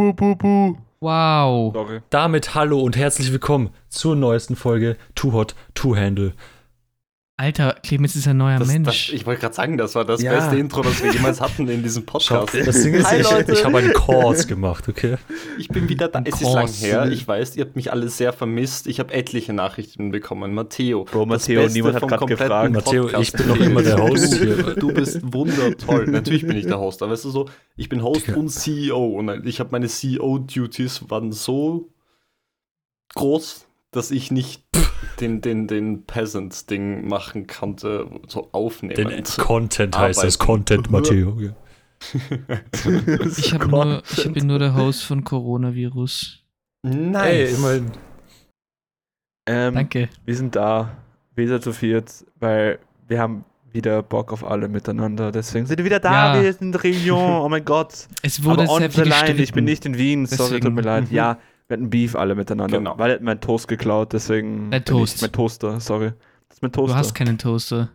buh, buh, buh. Wow. Sorry. Damit hallo und herzlich willkommen zur neuesten Folge Too Hot to Handle. Alter, Clemens ist ein neuer Das, Mensch. das, ich wollte gerade sagen, das war das Ja. beste Intro, das wir jemals hatten in diesem Podcast. das Ding ist, Hi, ich, ich habe einen Kurs gemacht, okay? Ich bin wieder da. Ein Es ist lang Kurs. her. Ich weiß, ihr habt mich alle sehr vermisst. Ich habe etliche Nachrichten bekommen. Matteo. Bro, das Matteo, niemand hat kompletten gefragt. Matteo, ich bin noch immer der Host hier. Du bist wundertoll. Natürlich bin ich der Host, aber weißt du so, ich bin Host Digga. und CEO und ich habe meine CEO-Duties waren so groß, dass ich nicht den, den, den Peasant-Ding machen konnte, so aufnehmen. Den Content heißt das. Content Matteo. Ich, hab nur, ich bin nur der Host von Coronavirus. Nice. Immerhin. Ähm, Danke. Wir sind da, wieder zu viert, weil wir haben wieder Bock auf alle miteinander. Deswegen sind wir wieder da, Ja. wir sind in Region. Oh mein Gott. Es wurde Aber sehr viel line, ich bin nicht in Wien. Sorry, tut mir leid. Mhm. Ja, wir hatten Beef alle miteinander. Genau. Weil er hat meinen Toast geklaut, deswegen. Dein bin Toast. Mein Toaster, sorry. Das ist mein Du Toaster. hast keinen Toaster.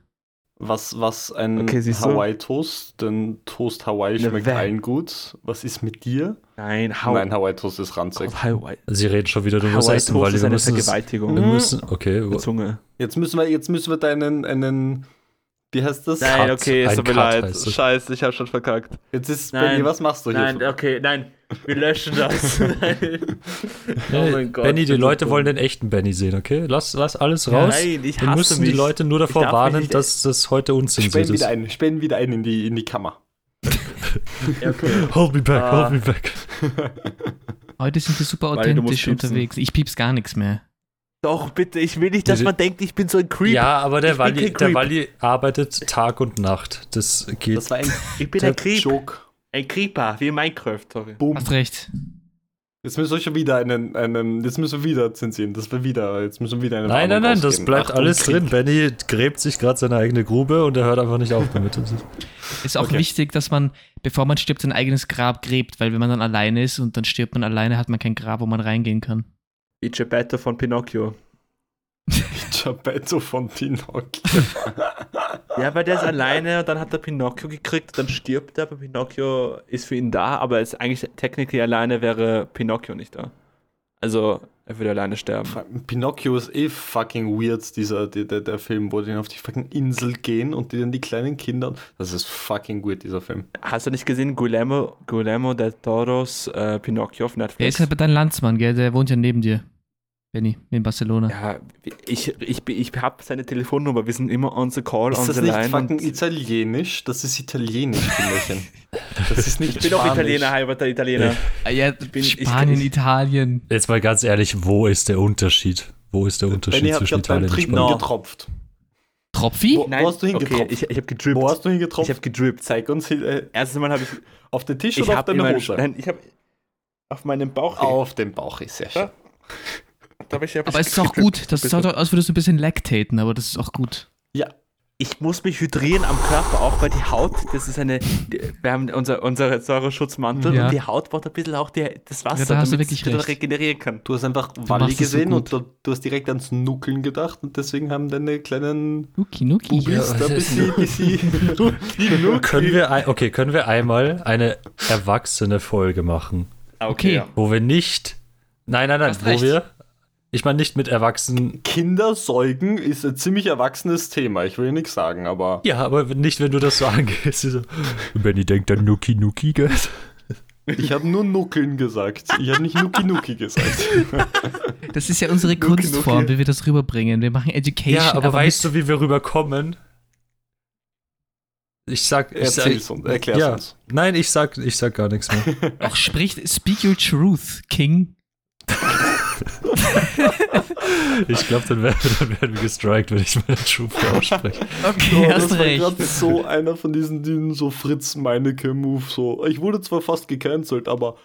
Was, was ein Okay, du? Hawaii-Toast, denn Toast Hawaii schmeckt Wä- allen gut. Was ist mit dir? Nein, hau. Nein, Hawaii-Toast ist ranzig. Hawaii. Sie reden schon wieder, du musst Hawaii essen, weil ist wir eine Vergewaltigung. wir müssen, okay, Mit Zunge. Jetzt müssen wir, jetzt müssen wir deinen, einen, wie heißt das? Nein, Cut. okay, es Ein tut mir Cut leid. Scheiße, ich hab schon verkackt. Jetzt ist, Nein. Benny, was machst du hier? Nein, okay, nein. Wir löschen das. Oh mein Gott, Benny, die Leute dumm. wollen den echten Benny sehen, okay? Lass, lass alles raus. Nein, ich wir hasse müssen mich. die Leute nur davor warnen, nicht- dass das heute unzensiert ist. wieder ein, spenn wieder ein in die, in die Kammer. Okay. Hold me back, Ah. hold me back. Heute sind wir super authentisch unterwegs. Ich piep's gar nichts mehr. Doch, bitte, ich will nicht, dass man denkt, ich bin so ein Creep. Ja, aber der Walli, der. Walli arbeitet Tag und Nacht. Das geht. Das war ein Ich bin ein Creep. Joke. Ein Creeper, wie in Minecraft, sorry. Boom. Hast recht. Jetzt müssen wir schon wieder einen, einen, jetzt müssen wir wieder zensieren. Das war wieder, jetzt müssen wir wieder einen nein, nein, nein, das rausgeben. bleibt Achtung, alles Krieg. drin. Benny gräbt sich gerade seine eigene Grube und er hört einfach nicht auf damit. Das ist- Ist auch Okay. wichtig, dass man, bevor man stirbt, sein eigenes Grab gräbt, weil wenn man dann alleine ist und dann stirbt man alleine, hat man kein Grab, wo man reingehen kann. Geppetto von Pinocchio. Geppetto von Pinocchio. Ja, weil der ist alleine und dann hat er Pinocchio gekriegt, dann stirbt er, aber Pinocchio ist für ihn da, aber ist eigentlich technically alleine wäre Pinocchio nicht da. Also, er würde alleine sterben. Pinocchio ist eh fucking weird, dieser, der, der, der Film, wo die dann auf die fucking Insel gehen und die dann die kleinen Kinder. Das ist fucking weird, dieser Film. Hast du nicht gesehen, Guillermo, Guillermo del Toros äh, Pinocchio auf Netflix? Der ist halt dein Landsmann, gell? Der wohnt ja neben dir. Benny, in Barcelona. Ja, ich, ich, ich habe seine Telefonnummer, wir sind immer on the call, Ist on das the nicht line. fucking und- italienisch? Das ist italienisch, Kinderchen. Das ist nicht ich bin auch. Italiener, halber Italiener. Ah, ja, bin- ich- Spanien, ich- Italien. Jetzt mal ganz ehrlich, wo ist der Unterschied? Wo ist der Unterschied Benny zwischen Italien und Spanien? Getropft. Tropfi? Wo- hast du hingetropft? Okay, ich, ich habe gedrippt. Wo hast du ich hingetropft? habe gedrippt. Zeig uns äh, Erstens mal habe ich, auf den Tisch ich oder auf deine Hose? nein, ich habe auf meinem Bauch. Auf dem Bauch ist sehr schön. Ja. Da Aber es ist auch gut. Das Bisschen. schaut aus, würdest du ein bisschen lactaten, aber das ist auch gut. Ja, Ich muss mich hydrieren am Körper, auch weil die Haut, das ist eine, wir haben unser, unsere Säureschutzmantel Ja. und die Haut braucht ein bisschen auch die, das Wasser, Ja, da hast du damit wirklich es regenerieren kann. du hast einfach Walli es so gesehen gut. und du, du hast direkt ans Nuckeln gedacht und deswegen haben deine kleinen Nuki, Nuki. Bubis da bis sie, bis sie Können wir, ein, okay, können wir einmal eine erwachsene Folge machen, Ah, Okay. ja. wo wir nicht, nein, nein, nein, wo recht. wir, ich meine nicht mit Erwachsenen, Kinder säugen ist ein ziemlich erwachsenes Thema. Ich will nichts sagen, aber ja, aber nicht, wenn du das so angehst. So, Benny denkt dann Nuki Nuki, gell? ich habe nur Nuckeln gesagt. Ich habe nicht Nuki Nuki gesagt. Das ist ja unsere Nuki, Kunstform, Nuki. wie wir das rüberbringen. Wir machen Education. Ja, aber, weißt mit, du, wie wir rüberkommen? Ich sag, ich sag, Erzähl's uns, erklär's ja, uns. nein, ich sag, ich sag gar nichts mehr. Ach, sprich, speak your truth, King. Ich glaube, dann, werden- dann werden wir gestrikt, wenn ich meine Truth ausspreche. Okay, Oh, hast das war recht. gerade so einer von diesen, diesen so Fritz Meinecke Move so. Ich wurde zwar fast gecancelt, aber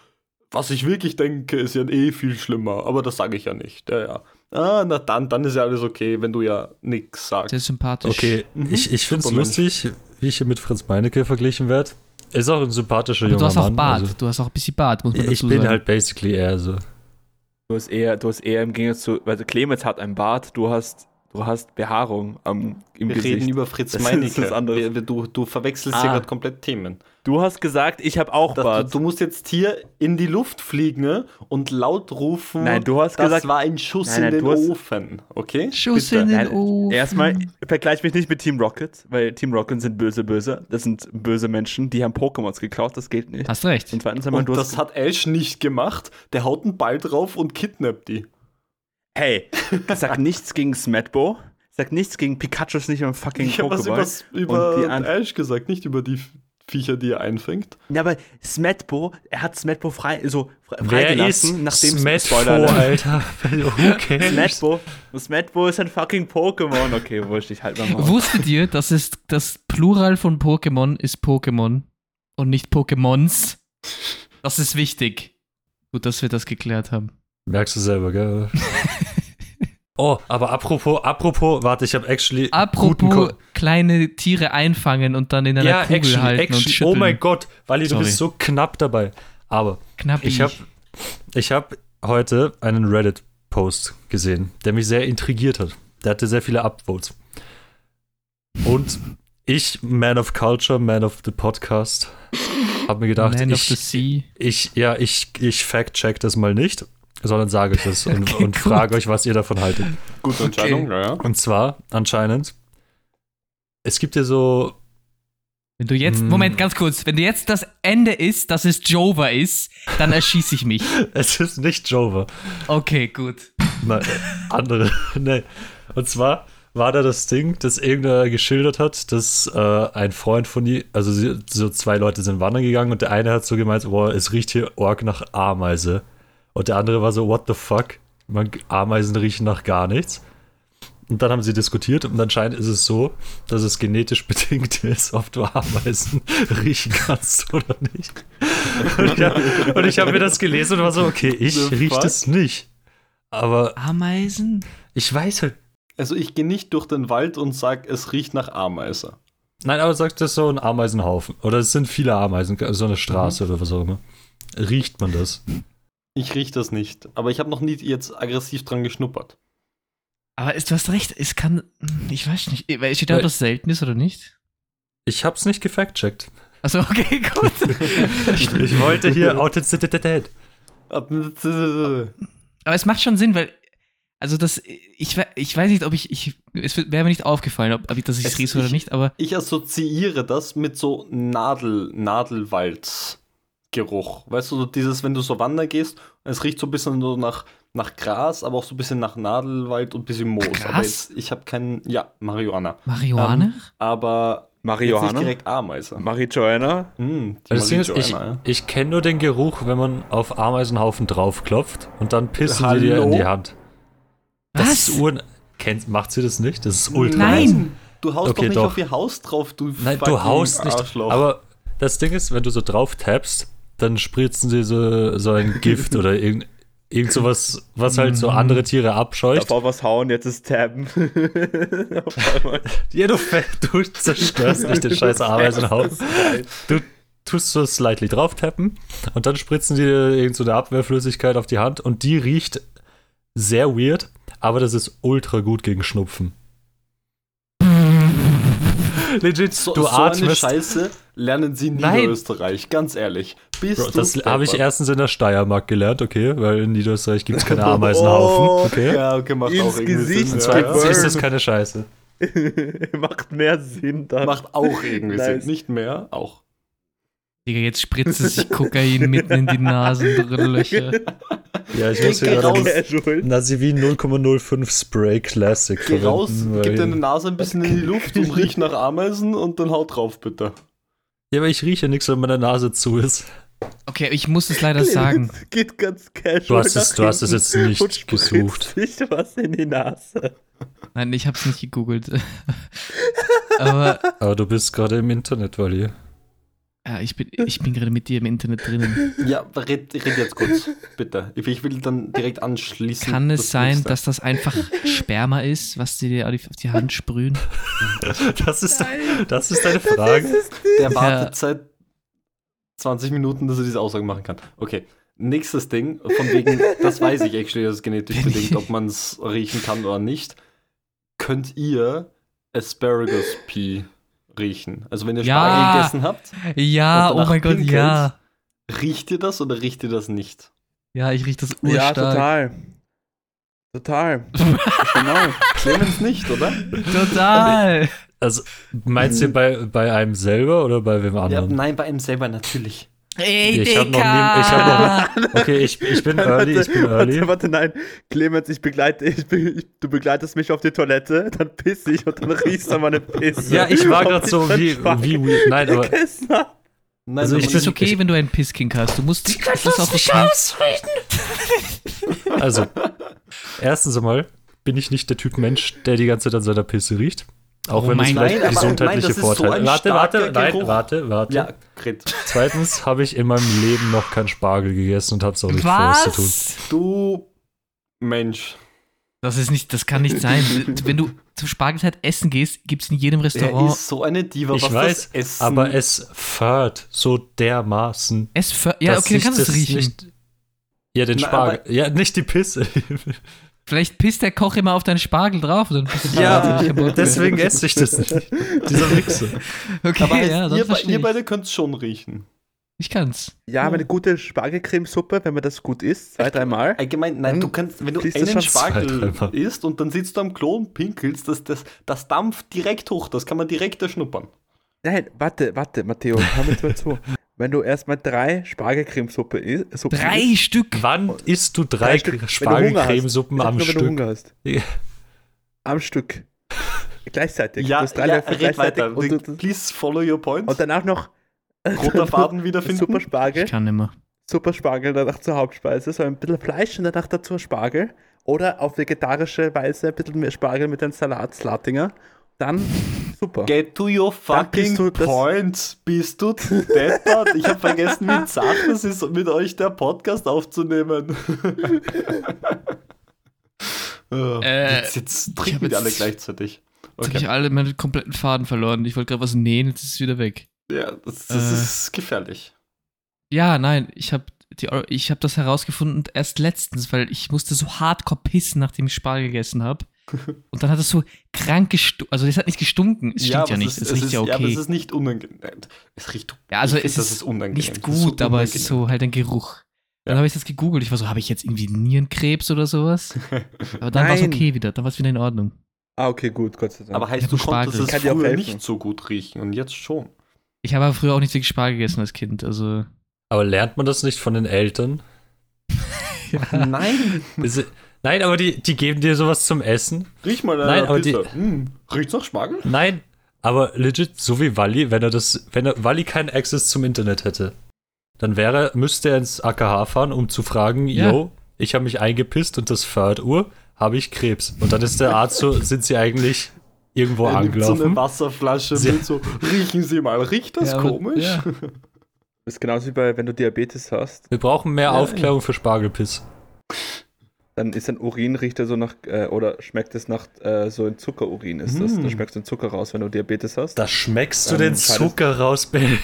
was ich wirklich denke, ist ja eh viel schlimmer. Aber das sage ich ja nicht. Ja, ja. Ah, na dann, dann ist ja alles okay, wenn du ja nichts sagst. Sehr sympathisch. Okay, Mhm. ich, ich finde es lustig, wie ich hier mit Fritz Meinecke verglichen werde. Ist auch ein sympathischer Aber du hast auch Mann. Bart. also- du hast auch ein bisschen Bart, muss man ich dazu bin sagen. halt basically eher so. Du hast eher, du hast eher im Gegensatz zu, also Clemens hat einen Bart, du hast, du hast Behaarung am, im Wir Gesicht. reden über Fritz Das ist Meinecke. anderes. Wir- wir- Du, du verwechselst Ah. hier gerade komplett Themen. Du hast gesagt, ich habe auch Das, du, Bart. du musst jetzt hier in die Luft fliegen ne, und laut rufen. Nein, du hast das gesagt- war ein Schuss Nein, nein, in den du hast- Ofen. Okay? Schuss Bitte. in den Nein, Ofen. Erstmal vergleich mich nicht mit Team Rocket, weil Team Rocket sind böse, böse. Das sind böse Menschen, die haben Pokémons geklaut, das geht nicht. Hast recht. Und zweitens einmal, Und du das hast. hat Ash nicht gemacht. Der haut einen Ball drauf und kidnappt die. Hey, sag nichts gegen Smetbo. Sag nichts gegen Pikachu, ist nicht mehr ein fucking Ich habe was Pokéball. übers- Und die über an- Ash gesagt, nicht über die Viecher, die er einfängt. Ja, aber Smetbo, er hat Smetbo frei, so Wer ist freigelassen, nachdem Spoiler- Alter? Cares? Smetbo. Smetbo ist ein fucking Pokémon. Okay, wurscht, ich halt mal. Wusstet ihr, dass es das Plural von Pokémon ist Pokémon und nicht Pokémons? Das ist wichtig. Gut, dass wir das geklärt haben. Merkst du selber, gell? Oh, aber apropos, apropos, warte, ich habe actually Apropos kleine Tiere einfangen und dann in einer ja, Kugel actually, halten und actually, schütteln. oh mein Gott, Wally, du Sorry. bist so knapp dabei. Aber Knapp ich habe ich hab heute einen Reddit-Post gesehen, der mich sehr intrigiert hat. Der hatte sehr viele Upvotes. Und ich, Man of Culture, Man of the Podcast, habe mir gedacht, Man of the ich, Sea. ich, ja, ich, ich fact-check das mal nicht, sondern sage das und, Okay, und frage euch, was ihr davon haltet. Gute Entscheidung, naja. Und zwar anscheinend, es gibt ja so, Wenn du jetzt, Hm. Moment, ganz kurz, wenn du jetzt das Ende ist, dass es Jova ist, dann erschieße ich mich. es ist nicht Jover, Okay, gut. Nein, andere. nee. Und zwar war da das Ding, dass irgendwer geschildert hat, dass äh, ein Freund von ihr, also sie, so zwei Leute sind wandern gegangen und der eine hat so gemeint, boah, es riecht hier arg nach Ameise. Und der andere war so, what the fuck? Man, Ameisen riechen nach gar nichts. Und dann haben sie diskutiert und anscheinend ist es so, dass es genetisch bedingt ist, ob du Ameisen riechen kannst oder nicht. Und, ja, und ich habe mir das gelesen und war so, okay, ich The riech fuck? das nicht. Aber Ameisen? ich weiß halt. Also ich gehe nicht durch den Wald und sag, es riecht nach Ameise. Nein, aber sagt das so ein Ameisenhaufen. Oder es sind viele Ameisen, so eine Straße oder was auch immer. Riecht man das? Ich riech das nicht. Aber ich habe noch nie jetzt aggressiv dran geschnuppert. Aber ist, du hast recht, es kann. Ich weiß nicht. Weil Steht da, ob das selten ist oder nicht? Ich hab's nicht gefact-checkt. Also, okay, gut. Ich, wollte hier Authentizität. Aber es macht schon Sinn, weil. Also, das. Ich, we- ich weiß nicht, ob ich. ich es wäre mir nicht aufgefallen, ob, ob ich das ich Es- rieche oder ich- nicht, aber. Ich assoziiere das mit so Nadel, Nadelwaldgeruch. Weißt du, dieses, wenn du so wandern gehst, es riecht so ein bisschen so nach, nach Gras, aber auch so ein bisschen nach Nadelwald und ein bisschen Moos. Gras? Aber jetzt, ich habe keinen, ja, Marihuana. Marihuana? Ähm, aber jetzt nicht Marihuana? direkt Ameise. Hm, die Ding ist, ich, Marihuana, ja. ich kenne nur den Geruch, wenn man auf Ameisenhaufen draufklopft und dann pissen sie dir Hallo? in die Hand. Das Was? ist Ur Kennt, macht sie das nicht? Das ist ultra Nein. Du haust Okay, doch nicht doch. auf ihr Haus drauf, du Nein, du haust nicht. Arschloch. Aber das Ding ist, wenn du so drauf tappst, dann spritzen sie so, so ein Gift oder irgend, irgend sowas, was halt so Mhm. andere Tiere abscheucht. Auch was hauen, jetzt ist Tabben. Auf einmal. Ja, du, du zerstörst nicht den scheiß Ameisenhaus. Du tust so slightly drauf tappen und dann spritzen die dir irgend so eine Abwehrflüssigkeit auf die Hand und die riecht sehr weird, aber das ist ultra gut gegen Schnupfen. Legit, so, du so eine atmest. Scheiße lernen sie in Nein. Niederösterreich, ganz ehrlich. Bist Bro, du das habe ich erstens in der Steiermark gelernt, okay, weil in Niederösterreich gibt es keine Ameisenhaufen. Oh, Okay. Ja, okay, macht Ins auch irgendwie Gesicht Sinn. Und zweitens ja. ist das keine Scheiße. Macht mehr Sinn dann. Macht auch irgendwie Nice. Sinn. Nicht mehr, auch. Digga, jetzt spritzt es sich Kokain mitten in die Nasenlöcher. Ja, ich muss hier raus. gerade Casual. Nasivin 0,05 Spray Classic Geh verwenden. raus, gib deine Nase ein bisschen in die Luft und riech nach Ameisen und dann haut drauf, bitte. Ja, aber ich rieche nichts, wenn meine Nase zu ist. Okay, ich muss es leider sagen. Geht ganz casual. Du hast es- nach du hast es jetzt nicht gesucht. sich was in die Nase. Nein, ich hab's nicht gegoogelt. Aber Aber du bist gerade im Internet, Wally. Ja, ich bin, ich bin gerade mit dir im Internet drinnen. Ja, red, red jetzt kurz, bitte. Ich ich will dann direkt anschließen. Kann es das sein, nächste. dass das einfach Sperma ist, was sie dir auf die- Hand sprühen? Das ist, das ist deine Frage. Der wartet Ja. seit 20 Minuten, dass er diese Aussage machen kann. Okay. Nächstes Ding, von wegen, das weiß ich actually, das ist genetisch bedingt, ob man es riechen kann oder nicht. Könnt ihr Asparagus Pea riechen. Also wenn ihr Ja. Spargel gegessen habt, Ja, oh mein Gott, pinkelt. ja. riecht ihr das oder riecht ihr das nicht? Ja, ich rieche das Ja, urstark. total. Total. Genau. Clemens nicht, oder? Total. Also, meinst du bei, bei einem selber oder bei wem Ja, anderen? nein, bei einem selber natürlich. Ey, Ich hab noch nie- ich hab Okay, ich, ich bin early, ich bin early. Warte, warte, nein. Clemens, ich begleite, ich, be- ich, du begleitest mich auf die Toilette, dann piss ich und dann riechst du meine Pisse. Ja, ich war gerade so wie, wie weird. Nein, aber. Nein, Also ich Es ist bin- okay, ich- wenn du einen Pisskink hast. Du musst das ist auch okay. Also, erstens einmal bin ich nicht der Typ Mensch, der die ganze Zeit an seiner Pisse riecht. Auch Oh wenn es vielleicht. Nein, aber- gesundheitliche so Vorteile ein Warte, warte, nein, Geruch. warte, warte. Ja, Gret. Zweitens habe ich in meinem Leben noch keinen Spargel gegessen und habe es auch nicht vor, es zu tun. Was? Du Mensch. Das ist nicht, das kann nicht sein. Wenn du zum Spargelzeit essen gehst, gibt es in jedem Er Restaurant. ist so eine Diva, Ich was weiß, das Essen. aber es fährt so dermaßen. Es für, ja, okay, dann kannst du es das riechen. Nicht, ja, den Spargel. Ja, nicht die Pisse. Vielleicht pisst der Koch immer auf deinen Spargel drauf. Und dann ja, deswegen esse ich das nicht. Dieser Wichser. Okay, aber ja, ihr, ihr beide könnt es schon riechen. Ich kann's. Ja, aber eine gute Spargelcremesuppe, wenn man das gut isst, zwei, dreimal. Allgemein, nein, Hm, du kannst, wenn du einen zwei, Spargel isst und dann sitzt du am Klo und pinkelst, das, das, das dampft direkt hoch, das kann man direkt erschnuppern. Nein, warte, warte, Matteo, hör mir mal zu. Wenn du erstmal drei Spargelcremesuppe isst, Drei isst, Stück. Wann isst du drei, Stück, hast. Spargelcremesuppen am nur, wenn du Stück? Hunger hast. Ja. Am Stück. Gleichzeitig. Ja, du hast drei ja Löffel red gleichzeitig weiter. und, du, Please follow your point. und danach noch Roter Faden wiederfinden. Super Spargel. Ich kann nimmer. Super Spargel danach zur Hauptspeise, so ein bisschen Fleisch und danach dazu Spargel. Oder auf vegetarische Weise ein bisschen mehr Spargel mit einem Salat, Slatinger. Dann super. Get to your fucking bist du das- point. Bist du deppert? Ich habe vergessen, wie zart es ist, mit euch der Podcast aufzunehmen. Äh, jetzt jetzt ich trinken wir alle gleichzeitig. Jetzt habe Okay. ich alle meine kompletten Faden verloren. Ich wollte gerade was nähen, jetzt ist es wieder weg. Ja, das, das Äh. ist gefährlich. Ja, nein, ich habe ich hab das herausgefunden erst letztens, weil ich musste so hardcore pissen, nachdem ich Spargel gegessen habe. Und dann hat es so krank gestunken. Also es hat nicht gestunken, es stinkt ja, aber nicht, ist- es riecht ist, ja aber es okay. ist nicht unangenehm. Es riecht. Ja, also es ist unangenehm. nicht ist gut, so aber es ist so halt ein Geruch. Dann Ja. habe ich das gegoogelt. Ich war so, habe ich jetzt irgendwie Nierenkrebs oder sowas? Aber dann war es Nein. okay wieder. Dann war es wieder in Ordnung. Ah, okay, gut, Gott sei Dank. Aber heißt, Ja, du konntest es Kann auch früher nicht so gut riechen und jetzt schon. Ich habe aber früher auch nicht wirklich Spargel gegessen als Kind. Also. Aber lernt man das nicht von den Eltern? Nein, Ist- Nein, aber die, die geben dir sowas zum Essen. riech mal Nein, deine aber die- Pizza. Hm, riecht's nach Spargel? Nein, aber legit, so wie Wally, wenn er das, wenn er Wally keinen Access zum Internet hätte, dann wäre, müsste er ins AKH fahren, um zu fragen, Ja. yo, ich habe mich eingepisst und das Förderuhr, habe ich Krebs. Und dann ist der Arzt so, sind sie eigentlich irgendwo Er nimmt so eine angelaufen? Wasserflasche Sie- mit so, riechen Sie mal, riecht das Ja, aber- komisch? ja. Das ist genauso wie bei, wenn du Diabetes hast, Wir brauchen mehr Ja, Aufklärung für Spargelpiss. Dann ist ein Urin, riecht er so nach, äh, oder schmeckt es nach äh, so ein Zuckerurin ist das. Mm. Da schmeckst du den Zucker raus, wenn du Diabetes hast. Da schmeckst du Ähm, den. Zucker raus, Ben.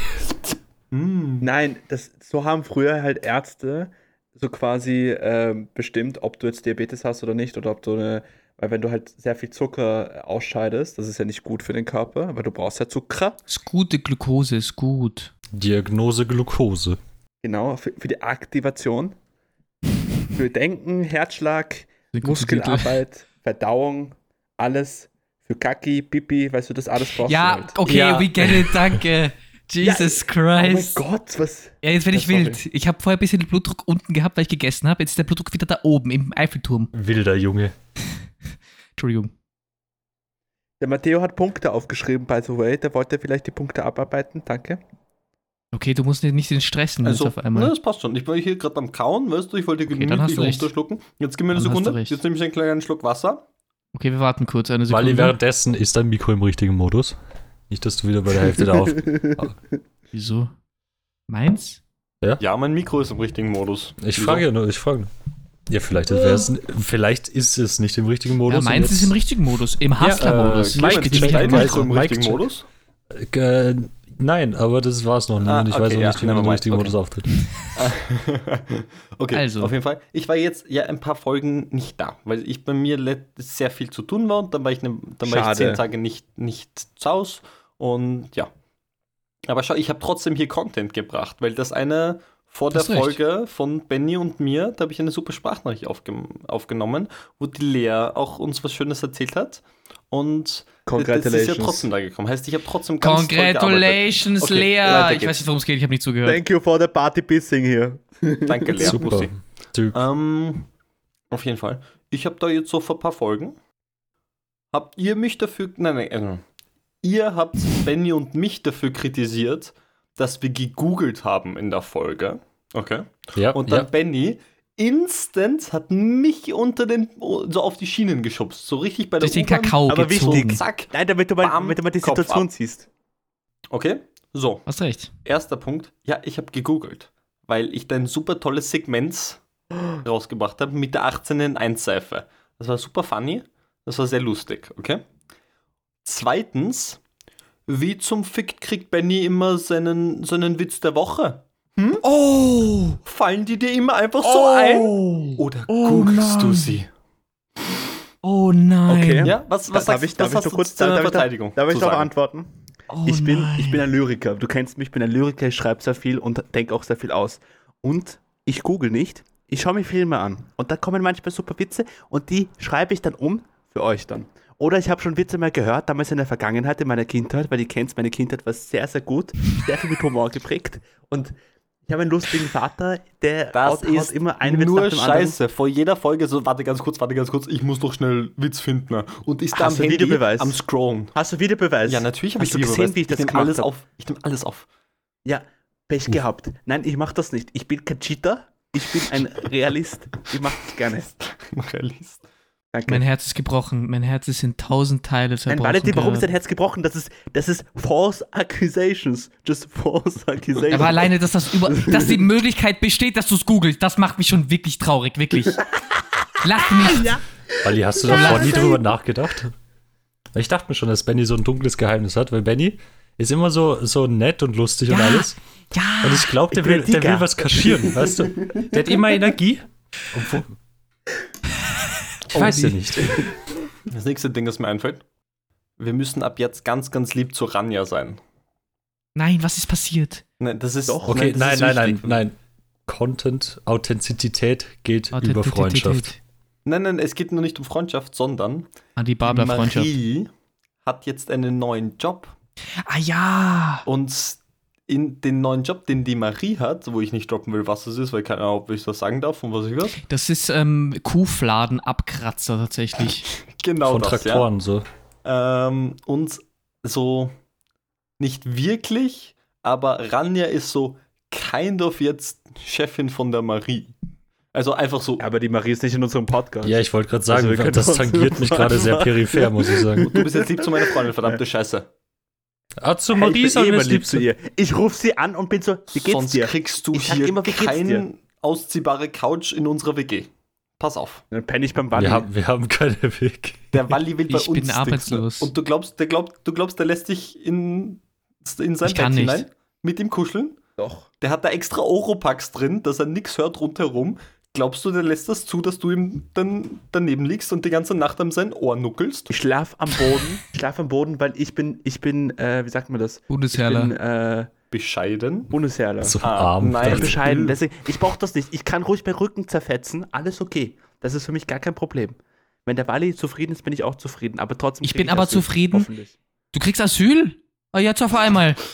Hm. Nein, das, so haben früher halt Ärzte so quasi ähm, bestimmt, ob du jetzt Diabetes hast oder nicht, oder ob du eine, weil wenn du halt sehr viel Zucker ausscheidest, das ist ja nicht gut für den Körper, aber du brauchst ja Zucker. Ist gute Glukose, ist gut. Diagnose Glucose. Genau, für, für die Aktivation. Für Denken, Herzschlag. Muskelarbeit, Verdauung, alles. Für Kaki, Pipi, weißt du, das alles brauchst du Ja, halt. okay, Ja. we get it, danke. Jesus Oh mein Christ. Gott, was? Ja, jetzt werde ich Ja, sorry. wild. Ich habe vorher ein bisschen den Blutdruck unten gehabt, weil ich gegessen habe. Jetzt ist der Blutdruck wieder da oben im Eiffelturm. Wilder Junge. Entschuldigung. Der Matteo hat Punkte aufgeschrieben, by the way. Der wollte vielleicht die Punkte abarbeiten, danke. Okay, du musst nicht den stressen Also, jetzt auf na, einmal. das passt schon. Ich war hier gerade am Kauen, weißt du, ich wollte Okay, gemütlich runterschlucken. Jetzt gib mir eine Dann Sekunde. Jetzt nehme ich einen kleinen Schluck Wasser. Okay, wir warten kurz eine Sekunde. Wally, währenddessen ist dein Mikro im richtigen Modus. Nicht, dass du wieder bei der Hälfte da auf. Wieso? Meins? Ja, mein Mikro ist im richtigen Modus. Ich Wieso? frage ja nur, ich frage nur. Ja, vielleicht, wär's, vielleicht ist es nicht im richtigen Modus. ja, meins ist im richtigen Modus. Im Äh, Hustler-Modus. Mike, ist dein Mike, im Mike, richtigen check. Modus? jetzt- äh, Nein, aber das war's noch nie Ah, und ich okay, weiß auch ja, nicht, wie man im richtigen okay. Modus auftritt. okay, Also. auf jeden Fall. Ich war jetzt ja ein paar Folgen nicht da, weil ich bei mir sehr viel zu tun war und dann war ich, ne, dann war ich zehn Tage nicht, nicht zu Hause Und ja. Aber schau, ich habe trotzdem hier Content gebracht, weil das eine vor der Hast recht. Folge von Benny und mir, da habe ich eine super Sprachnachricht aufge aufgenommen, wo die Lea auch uns was Schönes erzählt hat. Und das ist ja Congratulations. trotzdem da gekommen. Heißt, ich habe trotzdem ganz. Congratulations, Okay, Lea. weiter Ich weiß nicht, worum es geht, ich habe nicht zugehört. Thank you for the party pissing here. Danke, Lea. Super. Ähm, auf jeden Fall. Ich habe da jetzt so vor ein paar Folgen. Habt ihr mich dafür. Nein, nein, äh, ihr habt Benny und mich dafür kritisiert, dass wir gegoogelt haben in der Folge. Okay. Ja, Und dann ja. Benny instant hat mich unter den. so auf die Schienen geschubst. So richtig bei der Durch den. Kakao Aber gezogen. wichtig. Zack. Nein, damit du mal, Bam, damit du mal die Kopf Situation ab. siehst. Okay. So. Hast recht. Erster Punkt. Ja, ich habe gegoogelt, weil ich da ein super tolles Segment rausgebracht habe mit der 18 in 1 Seife. Das war super funny. Das war sehr lustig, okay? Zweitens, wie zum Fick kriegt Benny immer seinen, seinen Witz der Woche? Oh! Fallen die dir immer einfach so ein? Oder Oh googelst du sie? Oh nein. Okay. Ja, was, was darf sagst ich, du, darf was ich hast noch kurz zu darf Verteidigung darf ich sagen? antworten? Oh ich, bin, nein. ich bin ein Lyriker. Du kennst mich, ich bin ein Lyriker, ich schreibe sehr viel und denke auch sehr viel aus. Und ich google nicht, ich schaue mir Filme an. Und da kommen manchmal super Witze und die schreibe ich dann um für euch dann. Oder ich habe schon Witze mal gehört, damals in der Vergangenheit, in meiner Kindheit, weil ihr kennt, meine Kindheit war sehr, sehr gut, sehr viel mit Humor geprägt. Und ich habe einen lustigen Vater, der Das ist immer einen Witz nur dem anderen. Scheiße. Vor jeder Folge so, warte ganz kurz, warte ganz kurz, ich muss noch schnell Witz finden. Und ist da am Handy Videobeweis? am Scrollen. Hast du Videobeweis? Ja, natürlich habe ich du gesehen, wie ich das nehm gemacht alles hab? auf. Ich nehme alles auf. Ja, Pech gehabt. Nein, ich mach das nicht. Ich bin kein Cheater. Ich bin ein Realist. Ich mach das gerne. Realist. Danke. Mein Herz ist gebrochen. Mein Herz ist in tausend Teile Nein, zerbrochen. Valentin, warum ist dein. Herz gebrochen? Das ist, das ist false accusations. Just false accusations. Aber alleine, dass das über, dass die Möglichkeit besteht, dass du es googelst, das macht mich schon wirklich traurig, wirklich. Lach nicht. Wally, hast du davor nie drüber nachgedacht? Ich dachte mir schon, dass Benny so ein dunkles Geheimnis hat, weil Benny ist immer so, so nett und lustig und Ja. alles. Ja. Und ich glaube, der, will, der will was kaschieren, weißt du? Der hat immer Energie. Obwohl, ich weiß ja nicht. Das nächste Ding, das mir einfällt. Wir müssen ab jetzt ganz, ganz lieb zu Ranja sein. Nein, was ist passiert? Nein, das ist. Doch. Okay, das nein, ist nein, nein, nein. Content, Authentizität geht über. Freundschaft. Nein, nein, es geht nur nicht um Freundschaft, sondern Ah, die Babler-Freundschaft. Marie hat jetzt einen neuen Job. Ah ja. Und in den neuen Job, den die Marie hat, wo ich nicht droppen will, was es ist, weil keine Ahnung, ob ich das sagen darf und was ich was. Das ist ähm, Kuhfladen-Abkratzer tatsächlich. Genau Von das, Traktoren, so. ja. Ähm, und so nicht wirklich, aber Ranja ist so kind of jetzt Chefin von der Marie. Also einfach so, Aber die Marie ist nicht in unserem Podcast. Ja, ich wollte gerade sagen, Also wir können das tangiert mich gerade sehr peripher, muss ich sagen. du bist jetzt lieb zu meiner Freundin, verdammte Scheiße. Ah, zu Hey, Marie ich bin sollen eh lieb zu ihr. Ich rufe sie an und bin so, wie geht's Sonst dir? kriegst du Ich hier immer, keine dir? ausziehbare Couch in unserer WG. Pass auf. Dann penne ich beim Walli. Wir haben, wir haben keine Weg. Der Walli will bei Ich uns bin Dings, arbeitslos. Und du glaubst, der glaubt, du glaubst, der lässt dich in, in sein Ich kann Bett nicht. hinein mit ihm kuscheln. Doch. Der hat da extra Oropax drin, dass er nichts hört rundherum. Glaubst du, der lässt das zu, dass du ihm dann daneben liegst und die ganze Nacht an sein Ohr nuckelst? Ich schlaf am Boden. Ich schlaf am Boden, weil ich bin, ich bin, äh, wie sagt man das? Ich Bundesherrler. bin, äh, Bescheiden. Bundesherrler. So Ah, arm. nein. Ich bescheiden. Deswegen, ich brauche das nicht. Ich kann ruhig meinen Rücken zerfetzen. Alles okay. Das ist für mich gar kein Problem. Wenn der Wally zufrieden ist, bin ich auch zufrieden. Aber trotzdem. Ich bin aber Asyl. zufrieden. Hoffentlich. Du kriegst Asyl? Ah, jetzt auf einmal.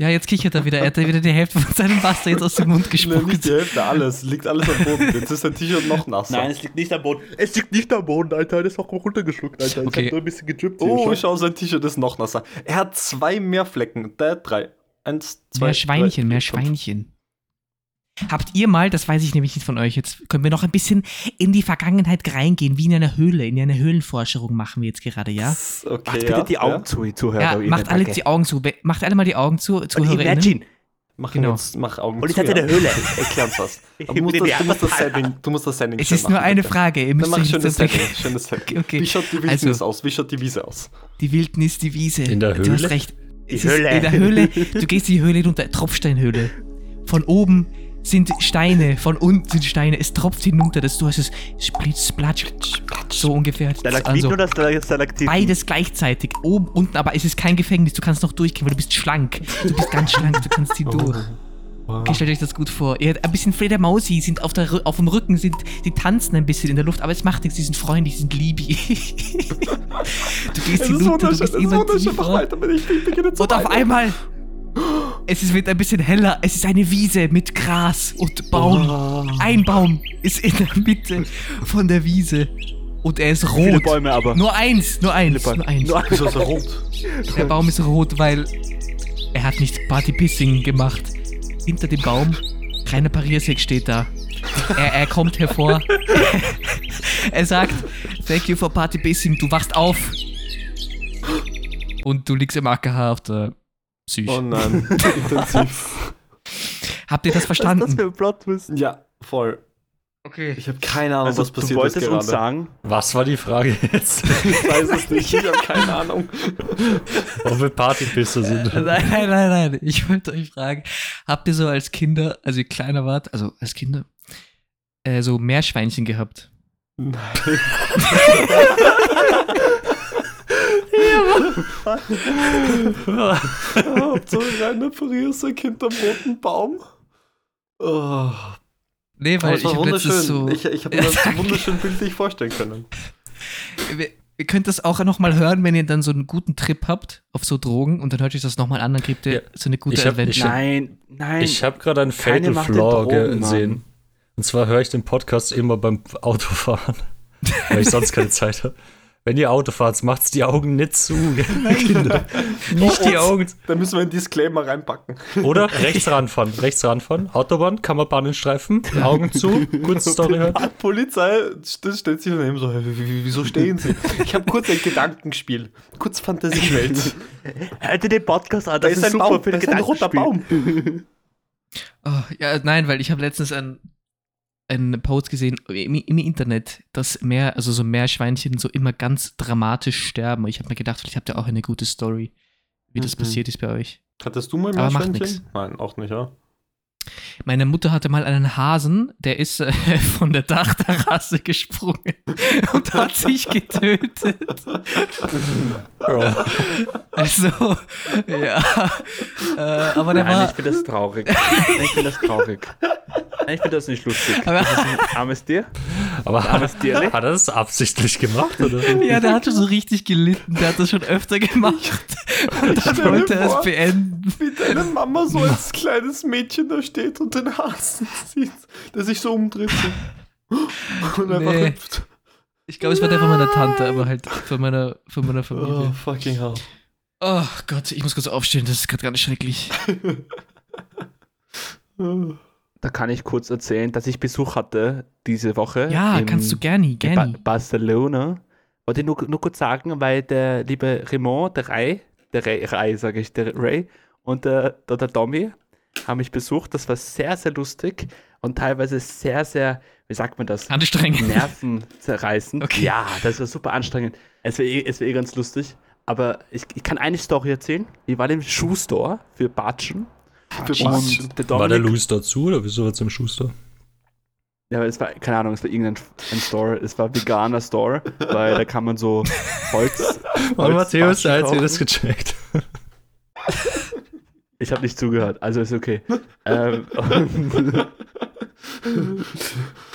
Ja, jetzt kichert er wieder. Er hat wieder die Hälfte von seinem Wasser jetzt aus dem Mund Nein, nicht gespuckt. die Hälfte, alles. Liegt alles am Boden. Jetzt ist sein T-Shirt noch nasser. Nein, es liegt nicht am Boden. Es liegt nicht am Boden, Alter. Das ist auch runtergeschluckt, Alter. Ich Okay. hab nur ein bisschen gedrippt Oh, hier. schau, sein T-Shirt ist noch nasser. Er hat zwei mehr Flecken. Der hat drei. Eins, zwei. Mehr Schweinchen, drei, mehr. Schweinchen. Habt ihr mal, das weiß ich nämlich nicht von euch, jetzt können wir noch ein bisschen in die Vergangenheit reingehen, wie in einer Höhle, in einer Höhlenforschung machen wir jetzt gerade, ja? Okay, Macht bitte ja, die Augen ja. zu, Zuhörer. Ja, macht alle danke. die Augen zu. Macht alle mal die Augen zu, Und ZuhörerInnen. imagine, Mach Genau. jetzt, mach Augen Und ich zu, hatte ja. eine Höhle. Erklär uns was. Du musst, das, du, musst das. Setting, du musst das Setting Es ist nur machen, eine bitte. Frage. Ihr Dann müsst mach euch schönes Setting. Schönes Setting. Okay. Wie schaut die Wildnis Also- aus? Wie schaut die Wiese aus? Die Wildnis, die Wiese. In der Du Höhle? hast recht. Die Es ist Höhle. In der Höhle. Du gehst in die Höhle runter, Tropfsteinhöhle. Von oben sind Steine, von unten sind Steine, es tropft hinunter, dass du hast es splitz, splatsch, so ungefähr. Stalagmiten Also, oder Stal- Stalaktiten? beides gleichzeitig, oben, unten, aber es ist kein Gefängnis, du kannst noch durchgehen, weil du bist schlank. Du bist ganz schlank, du kannst hier durch. Okay, stellt euch das gut vor. Ihr ein bisschen Fledermausi sind auf, der, auf dem Rücken, sind, die tanzen ein bisschen in der Luft, aber es macht nichts, die sind freundlich, die sind liebig. du gehst ist hinunter, du bist immer Und auf einmal, es wird ein bisschen heller, es ist eine Wiese mit Gras und Baum. Oh. Ein Baum ist in der Mitte von der Wiese und er ist Viele rot. Bäume aber. Nur eins, nur eins, Bäume. nur eins. Nur Wieso ist rot? Der Baum ist rot, weil er hat nicht Partypissing gemacht. Hinter dem Baum, kleiner Pariersäck steht da. Er, er kommt hervor. er sagt, thank you for Partypissing, du wachst auf. Und du liegst im AKH auf der Psych. Oh nein, intensiv. Habt ihr das Was ist das verstanden? für ein Plot-Twist? Ja, voll. Okay. Ich habe keine Ahnung, Also, was du passiert ist wolltest gerade. uns sagen, Was war die Frage jetzt? Ich weiß es nicht, ich habe keine Ahnung. Ob wir Partypisser sind? Nein, nein, nein, nein. Ich wollte euch fragen, habt ihr so als Kinder, als ihr kleiner wart, also als Kinder, äh, so Meerschweinchen gehabt? Nein. Hauptsache reiner Pariersack hinterm roten Baum. Oh, Nee, weil ich war wunderschön. so... Ich, ich habe mir das so wunderschön bildlich vorstellen können. Ihr- könnt das auch nochmal hören, wenn ihr dann so einen guten Trip habt auf so Drogen und dann hört euch das nochmal an, dann kriegt ihr Ja. so eine gute Ich hab- Adventure. nein, nein. Ich habe gerade einen Fatal Flaw gesehen. Und zwar höre ich den Podcast immer beim Autofahren, weil ich sonst keine Zeit habe. Wenn ihr Auto fahrt, macht's die Augen nicht zu. Kinder. Nicht die Augen. Da müssen wir einen Disclaimer reinpacken. Oder rechts ranfahren. Rechts ranfahren. Autobahn, kann man Bahnenstreifen. Augen zu. Kurze Story hören. Die Polizei st- stellt sich daneben so, "Wie- wie- wieso stehen sie? Ich habe kurz ein Gedankenspiel. Kurz Fantasiewelt. Hört ihr den Podcast an? Da Das ist ein super Baum, für ist ein roter. Baum. Oh, ja, nein, weil ich habe letztens einen, einen Post gesehen im, im Internet, dass mehr, also so Meerschweinchen so immer ganz dramatisch sterben. Ich habe mir gedacht, vielleicht habt ihr auch eine gute Story, wie das Mhm. passiert ist bei euch. Hattest du mal Aber macht Meerschweinchen? Nein, auch nicht, ja. Meine Mutter hatte mal einen Hasen, der ist äh, von der Dachterrasse gesprungen und hat sich getötet. Also, ja. Äh, aber der Nein, war. ich finde das traurig. Ich finde das traurig. Ich finde das nicht lustig. Aber- Das ist ein armes Tier. Aber Armes Tierli. hat er das absichtlich gemacht, oder? Ja, der hat schon so richtig gelitten. Der hat das schon öfter gemacht. Und dann wollte er es beenden. Wie deine Mama so als kleines Mädchen da steht und den Hasen sieht, der sich so umdreht. So. Und einfach Nee. hüpft. Ich glaube, es war der von meiner Tante, aber halt von meiner, von meiner Oh, Familie. fucking hell. Oh Gott, ich muss kurz aufstehen, das ist gerade ganz schrecklich. Da kann ich kurz erzählen, dass ich Besuch hatte diese Woche. Ja, in- kannst du gerne, in ba gerne. Barcelona. Wollte ich nur, nur kurz sagen, weil der liebe Raymond, der Ray, der Ray, Ray sage ich, der Ray und der, der, der Tommy haben mich besucht. Das war sehr, sehr lustig und teilweise sehr, sehr, wie sagt man das? Anstrengend. Nervenzerreißend. Okay. Ja, das war super anstrengend. Es wäre eh, es wär eh ganz lustig. Aber ich, ich kann eine Story erzählen. Wir waren im Schuhstore für Batschen. Für Batschen. Und der War der Louis dazu oder wieso war es im Schuster? ja, es war, keine Ahnung, es war irgendein ein Store. Es war ein veganer Store, weil da kann man so Holz. Oh, Holz Matthäus, da hat sie kaufen. das gecheckt. Ich habe nicht zugehört, also ist okay. ähm,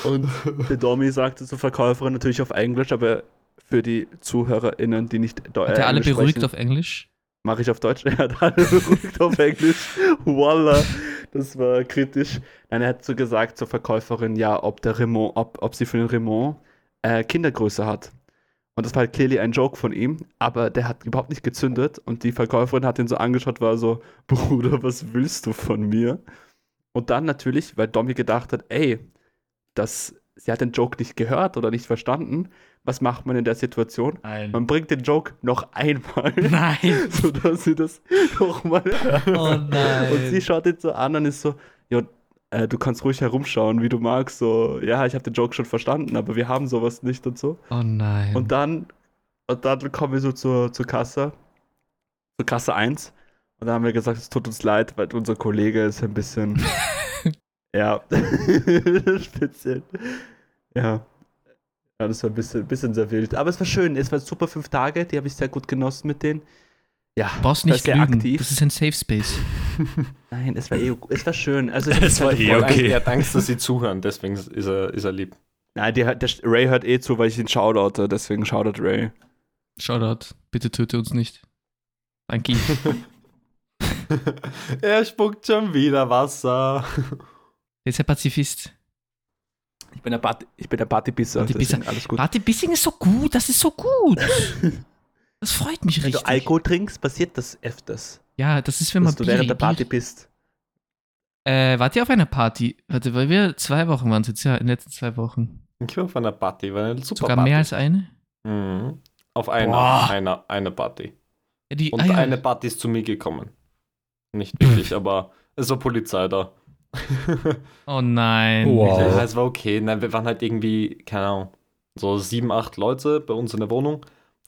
und, und der Domi sagte zur Verkäuferin natürlich auf Englisch, aber für die ZuhörerInnen, die nicht Deu- Hat er alle Englisch beruhigt sprechen, auf Englisch? Mache ich auf Deutsch? Er hat alle beruhigt auf Englisch. Voila, das war kritisch. Nein, er hat so gesagt zur Verkäuferin, ja, ob der Raymond, ob, ob sie für den Raymond äh, Kindergröße hat. Und das war halt clearly ein Joke von ihm, aber der hat überhaupt nicht gezündet und die Verkäuferin hat ihn so angeschaut, war so, Bruder, was willst du von mir? Und dann natürlich, weil Domi gedacht hat, ey, das, sie hat den Joke nicht gehört oder nicht verstanden, was macht man in der Situation? Nein. Man bringt den Joke noch einmal Nein. sodass sie das nochmal. Oh nein. Und sie schaut ihn so an und ist so, ja, äh, du kannst ruhig herumschauen, wie du magst. So, ja, ich habe den Joke schon verstanden, aber wir haben sowas nicht und so. Oh nein. Und dann, und dann kommen wir so zur, zur Kasse, zur Kasse 1. Und da haben wir gesagt, es tut uns leid, weil unser Kollege ist ein bisschen, Ja. Speziell. Ja. Ja, das war ein bisschen, bisschen sehr wild. Aber es war schön. Es waren super fünf Tage, die habe ich sehr gut genossen mit denen. Ja, Du brauchst nicht sehr lügen. aktiv. Das ist ein Safe Space. Nein, es war eh, es war schön. Also ich Es war hatte eh voll- okay. Er hat Angst, dass sie zuhören, deswegen ist er, ist er lieb. Nein, die, hat- der Ray hört eh zu, weil ich ihn shoutoute, deswegen shoutout Ray. Shoutout. Bitte töte uns nicht. Danke. er spuckt schon wieder Wasser. Der ist ja Pazifist. Ich bin der, Party, ich bin der Bissing ist so gut. Das ist so gut. Das freut mich Wenn richtig. du Alkohol trinkst, passiert das öfters. ja, das ist, wenn man Dass du Bier, während der Bier- Party bist. Äh, wart ihr auf einer Party? Warte, weil wir zwei Wochen waren es jetzt, ja, in den letzten zwei Wochen. Ich war auf einer Party, war eine super Sogar Party. mehr als eine? Mhm. Auf einer, einer, einer Party. Ja, die, Und ah, ja. eine Party ist zu mir gekommen. Nicht wirklich, aber es war Polizei da. Oh nein. Wow. Ja, es war okay. Nein, wir waren halt irgendwie, keine Ahnung, so sieben, acht Leute bei uns in der Wohnung.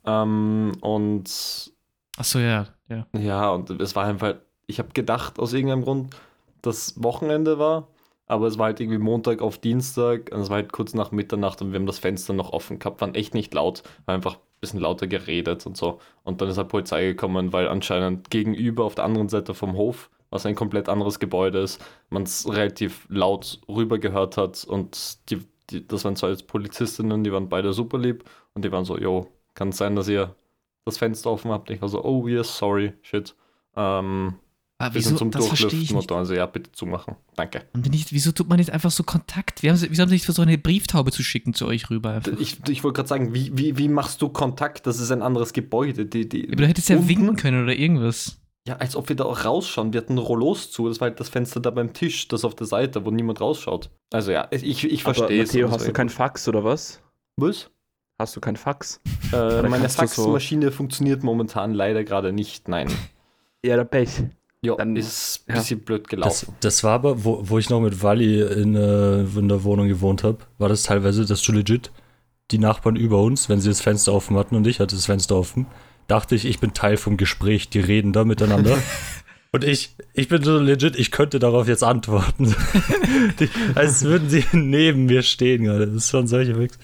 Ähm, und Achso, ja, ja. ja, und es war einfach, ich habe gedacht aus irgendeinem Grund, dass Wochenende war, aber es war halt irgendwie Montag auf Dienstag und es war halt kurz nach Mitternacht und wir haben das Fenster noch offen gehabt, waren echt nicht laut, war einfach ein bisschen lauter geredet und so. Und dann ist halt Polizei gekommen, weil anscheinend gegenüber auf der anderen Seite vom Hof, was ein komplett anderes Gebäude ist, man es relativ laut rüber gehört hat und die, die, das waren zwei Polizistinnen, die waren beide super lieb und die waren so, jo, kann es sein, dass ihr das Fenster offen habt? Ich war so, oh yes, sorry, shit. Ähm, Aber bisschen wieso, zum das verstehe ich Durchlüften nicht. und also ja, bitte zumachen. Danke. Und nicht, wieso tut man nicht einfach so Kontakt? Haben wieso haben sie nicht versucht, eine Brieftaube zu schicken zu euch rüber? Einfach? Ich, ich wollte gerade sagen, wie, wie, wie machst du Kontakt? Das ist ein anderes Gebäude. Die, die, Aber du hättest ja unten- winken können oder irgendwas. Ja, als ob wir da auch rausschauen. Wir hatten Rollos zu. Das war halt das Fenster da beim Tisch, das auf der Seite, wo niemand rausschaut. Also ja, ich, ich Aber verstehe es. Matteo, hast du kein Fax oder was? Was? Hast du kein Fax? Äh, meine du so- Faxmaschine funktioniert momentan leider gerade nicht. Nein. Ja, der Pech. Ja, Dann- ist ein ja. bisschen blöd Das, gelaufen. das war aber, wo, wo ich noch mit Wally in, äh, in der Wohnung gewohnt habe, war das teilweise, dass du legit die Nachbarn über uns, wenn sie das Fenster offen hatten und ich hatte das Fenster offen, dachte ich, ich bin Teil vom Gespräch, die reden da miteinander. und ich, ich bin so legit, ich könnte darauf jetzt antworten. die, als würden sie neben mir stehen gerade. Das waren solche Wix.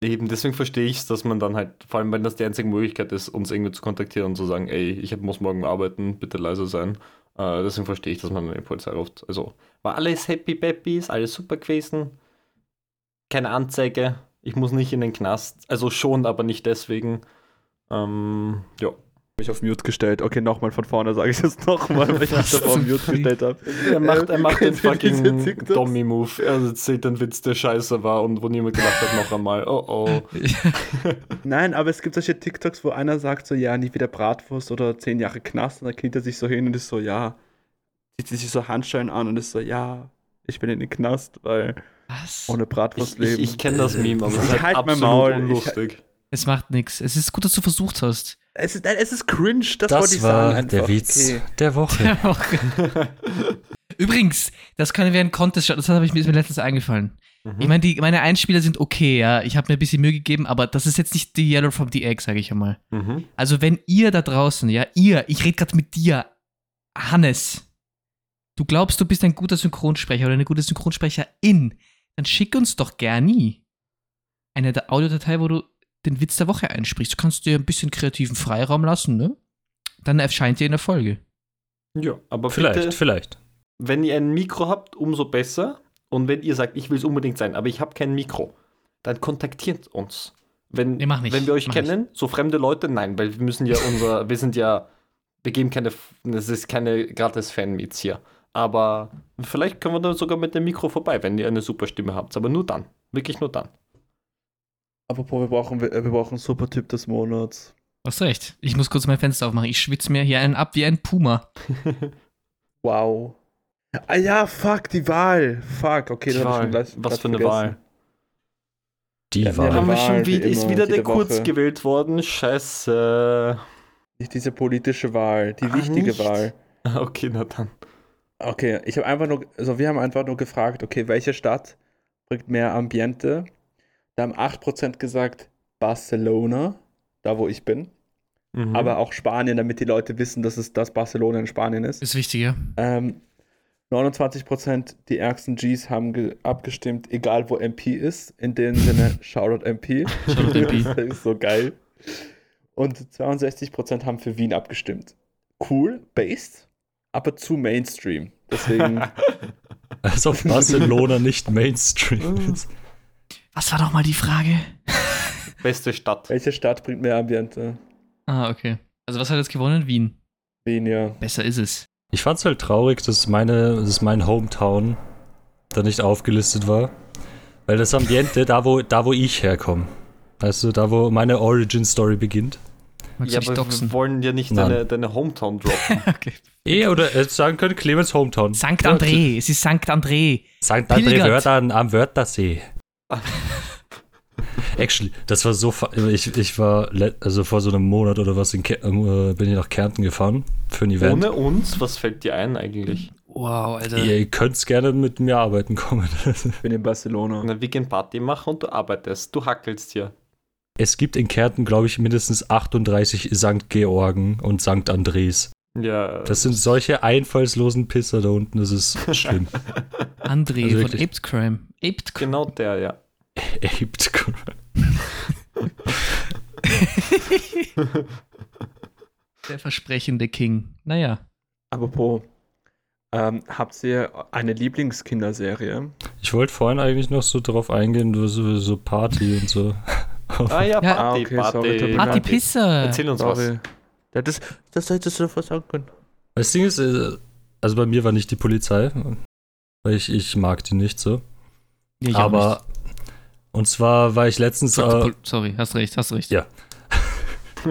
Eben, deswegen verstehe ich es, dass man dann halt, vor allem wenn das die einzige Möglichkeit ist, uns irgendwie zu kontaktieren und zu sagen, ey, ich muss morgen arbeiten, bitte leise sein. Äh, deswegen verstehe ich, dass man die Polizei ruft. Also, war alles happy peppy, ist alles super gewesen. Keine Anzeige, ich muss nicht in den Knast. Also schon, aber nicht deswegen. Ähm, ja. Mich auf Mute gestellt. Okay, nochmal von vorne sage ich das nochmal, weil ich mich auf Mute gestellt habe. Er macht, er macht den fucking TikToks? Dommy-Move. Er erzählt den Witz, der scheiße war und wo niemand gelacht hat, noch einmal. Oh oh. Nein, aber es gibt solche TikToks, wo einer sagt so, ja, nie wieder Bratwurst oder zehn Jahre Knast und dann kniet er sich so hin und ist so, ja, zieht sich so Handschellen an und ist so, ja, ich bin in den Knast, weil Was? ohne Ich, Bratwurst ich, leben. ich kenne das Meme, aber es Ich ist halt halt absolut Maul. Ich- unlustig. Es macht nichts. Es ist gut, dass du versucht hast. Es, ist, es ist cringe, das, wollte Das ich war sagen. der einfach. Witz Okay. der Woche. Übrigens, das können wir in Contest schauen. Das habe ich mir, ist mir letztens eingefallen. Mhm. Ich meine, die- meine Einspieler sind okay, ja. Ich habe mir ein bisschen Mühe gegeben, aber das ist jetzt nicht die Yellow from the Egg, sage ich einmal. Mhm. Also, wenn ihr da draußen, ja, ihr, ich rede gerade mit dir, Hannes, du glaubst, du bist ein guter Synchronsprecher oder eine gute Synchronsprecherin, dann schick uns doch gerne eine Da- Audiodatei, wo du den Witz der Woche einsprichst. Du kannst dir ein bisschen kreativen Freiraum lassen, ne? Dann erscheint ihr in der Folge. Ja, aber Vielleicht, bitte, vielleicht. wenn ihr ein Mikro habt, umso besser. Und wenn ihr sagt, ich will es unbedingt sein, aber ich habe kein Mikro, dann kontaktiert uns. Wenn, Nee, mach nicht, wenn wir euch mach kennen, so fremde Leute, nein, weil wir müssen ja unser, wir sind ja, wir geben keine, das ist keine gratis Fan-Meets hier. Aber vielleicht können wir da sogar mit dem Mikro vorbei, wenn ihr eine super Stimme habt. Aber nur dann. Wirklich nur dann. Apropos, wir brauchen, wir, wir brauchen einen super Typ des Monats. Hast recht. Ich muss kurz mein Fenster aufmachen. Ich schwitze mir hier einen ab wie ein Puma. Wow. Ah ja, fuck, die Wahl. Fuck, okay, Die ich Wahl. schon gleich, Was für eine vergessen. Wahl. Die Ja, ja, Haben wir Wahl, schon wie wieder, ist wieder der Kurz Woche. gewählt worden. Scheiße. Nicht diese politische Wahl, die Ah, wichtige nicht? Wahl. Okay, na dann. Okay, ich habe einfach nur, also wir haben einfach nur gefragt, okay, welche Stadt bringt mehr Ambiente? Da haben 8% gesagt Barcelona, da wo ich bin. Mhm. Aber auch Spanien, damit die Leute wissen, dass es das Barcelona in Spanien ist. Ist wichtiger. Ähm, 29% die ärgsten Gs haben ge- abgestimmt, egal wo MP ist. In dem Sinne, Shoutout MP. Shoutout MP. das ist so geil. Und 62% haben für Wien abgestimmt. Cool, based, aber zu Mainstream. Deswegen, Als ob Barcelona nicht Mainstream ist. Was war doch mal die Frage? Beste Stadt. welche Stadt bringt mehr Ambiente? Ah, okay. Also was hat jetzt gewonnen? Wien. Wien, ja. Besser ist es. Ich fand's halt traurig, dass meine, dass mein Hometown da nicht aufgelistet war. Weil das Ambiente, da wo, da wo ich herkomme. Weißt du, da wo meine Origin Story beginnt. Magst Ja, aber doxen? wir wollen ja nicht Nein. deine, deine Hometown droppen. Okay. Eh, oder äh, sagen können, Clemens Hometown. Sankt André. Es ist Sankt André. St. André Pilgert. Wörtern am Wörthersee. Actually, das war so. Ich, ich war also vor so einem Monat oder was in Ke äh, bin ich nach Kärnten gefahren für ein Event. Ohne uns, was fällt dir ein eigentlich? Wow, Alter. Ihr könnt gerne mit mir arbeiten kommen. Ich bin in Barcelona. Eine Weekend-Party machen und du arbeitest. Du hackelst hier. es gibt in Kärnten, glaube ich, mindestens 38 St. Georgen und St. Andres. Ja. Das sind solche einfallslosen Pisser da unten, das ist schlimm. André Also von wirklich. Aped Crime. Aped Crime. genau der, ja. Aped. Der versprechende King. Naja. Apropos, ähm, habt ihr eine Lieblingskinderserie? Ich wollte vorhin eigentlich noch so drauf eingehen, so, so Party und so. Ah ja, Ja. Party, Ah, okay, Party. sorry, Party. Pisser. Erzähl uns was. Ja, das, das hättest du davor sagen können. Das Ding ist, äh, also bei mir war nicht die Polizei, weil ich, ich mag die nicht so. Auch Aber, und zwar war ich letztens. Äh, Sorry, hast recht, hast recht. Ja.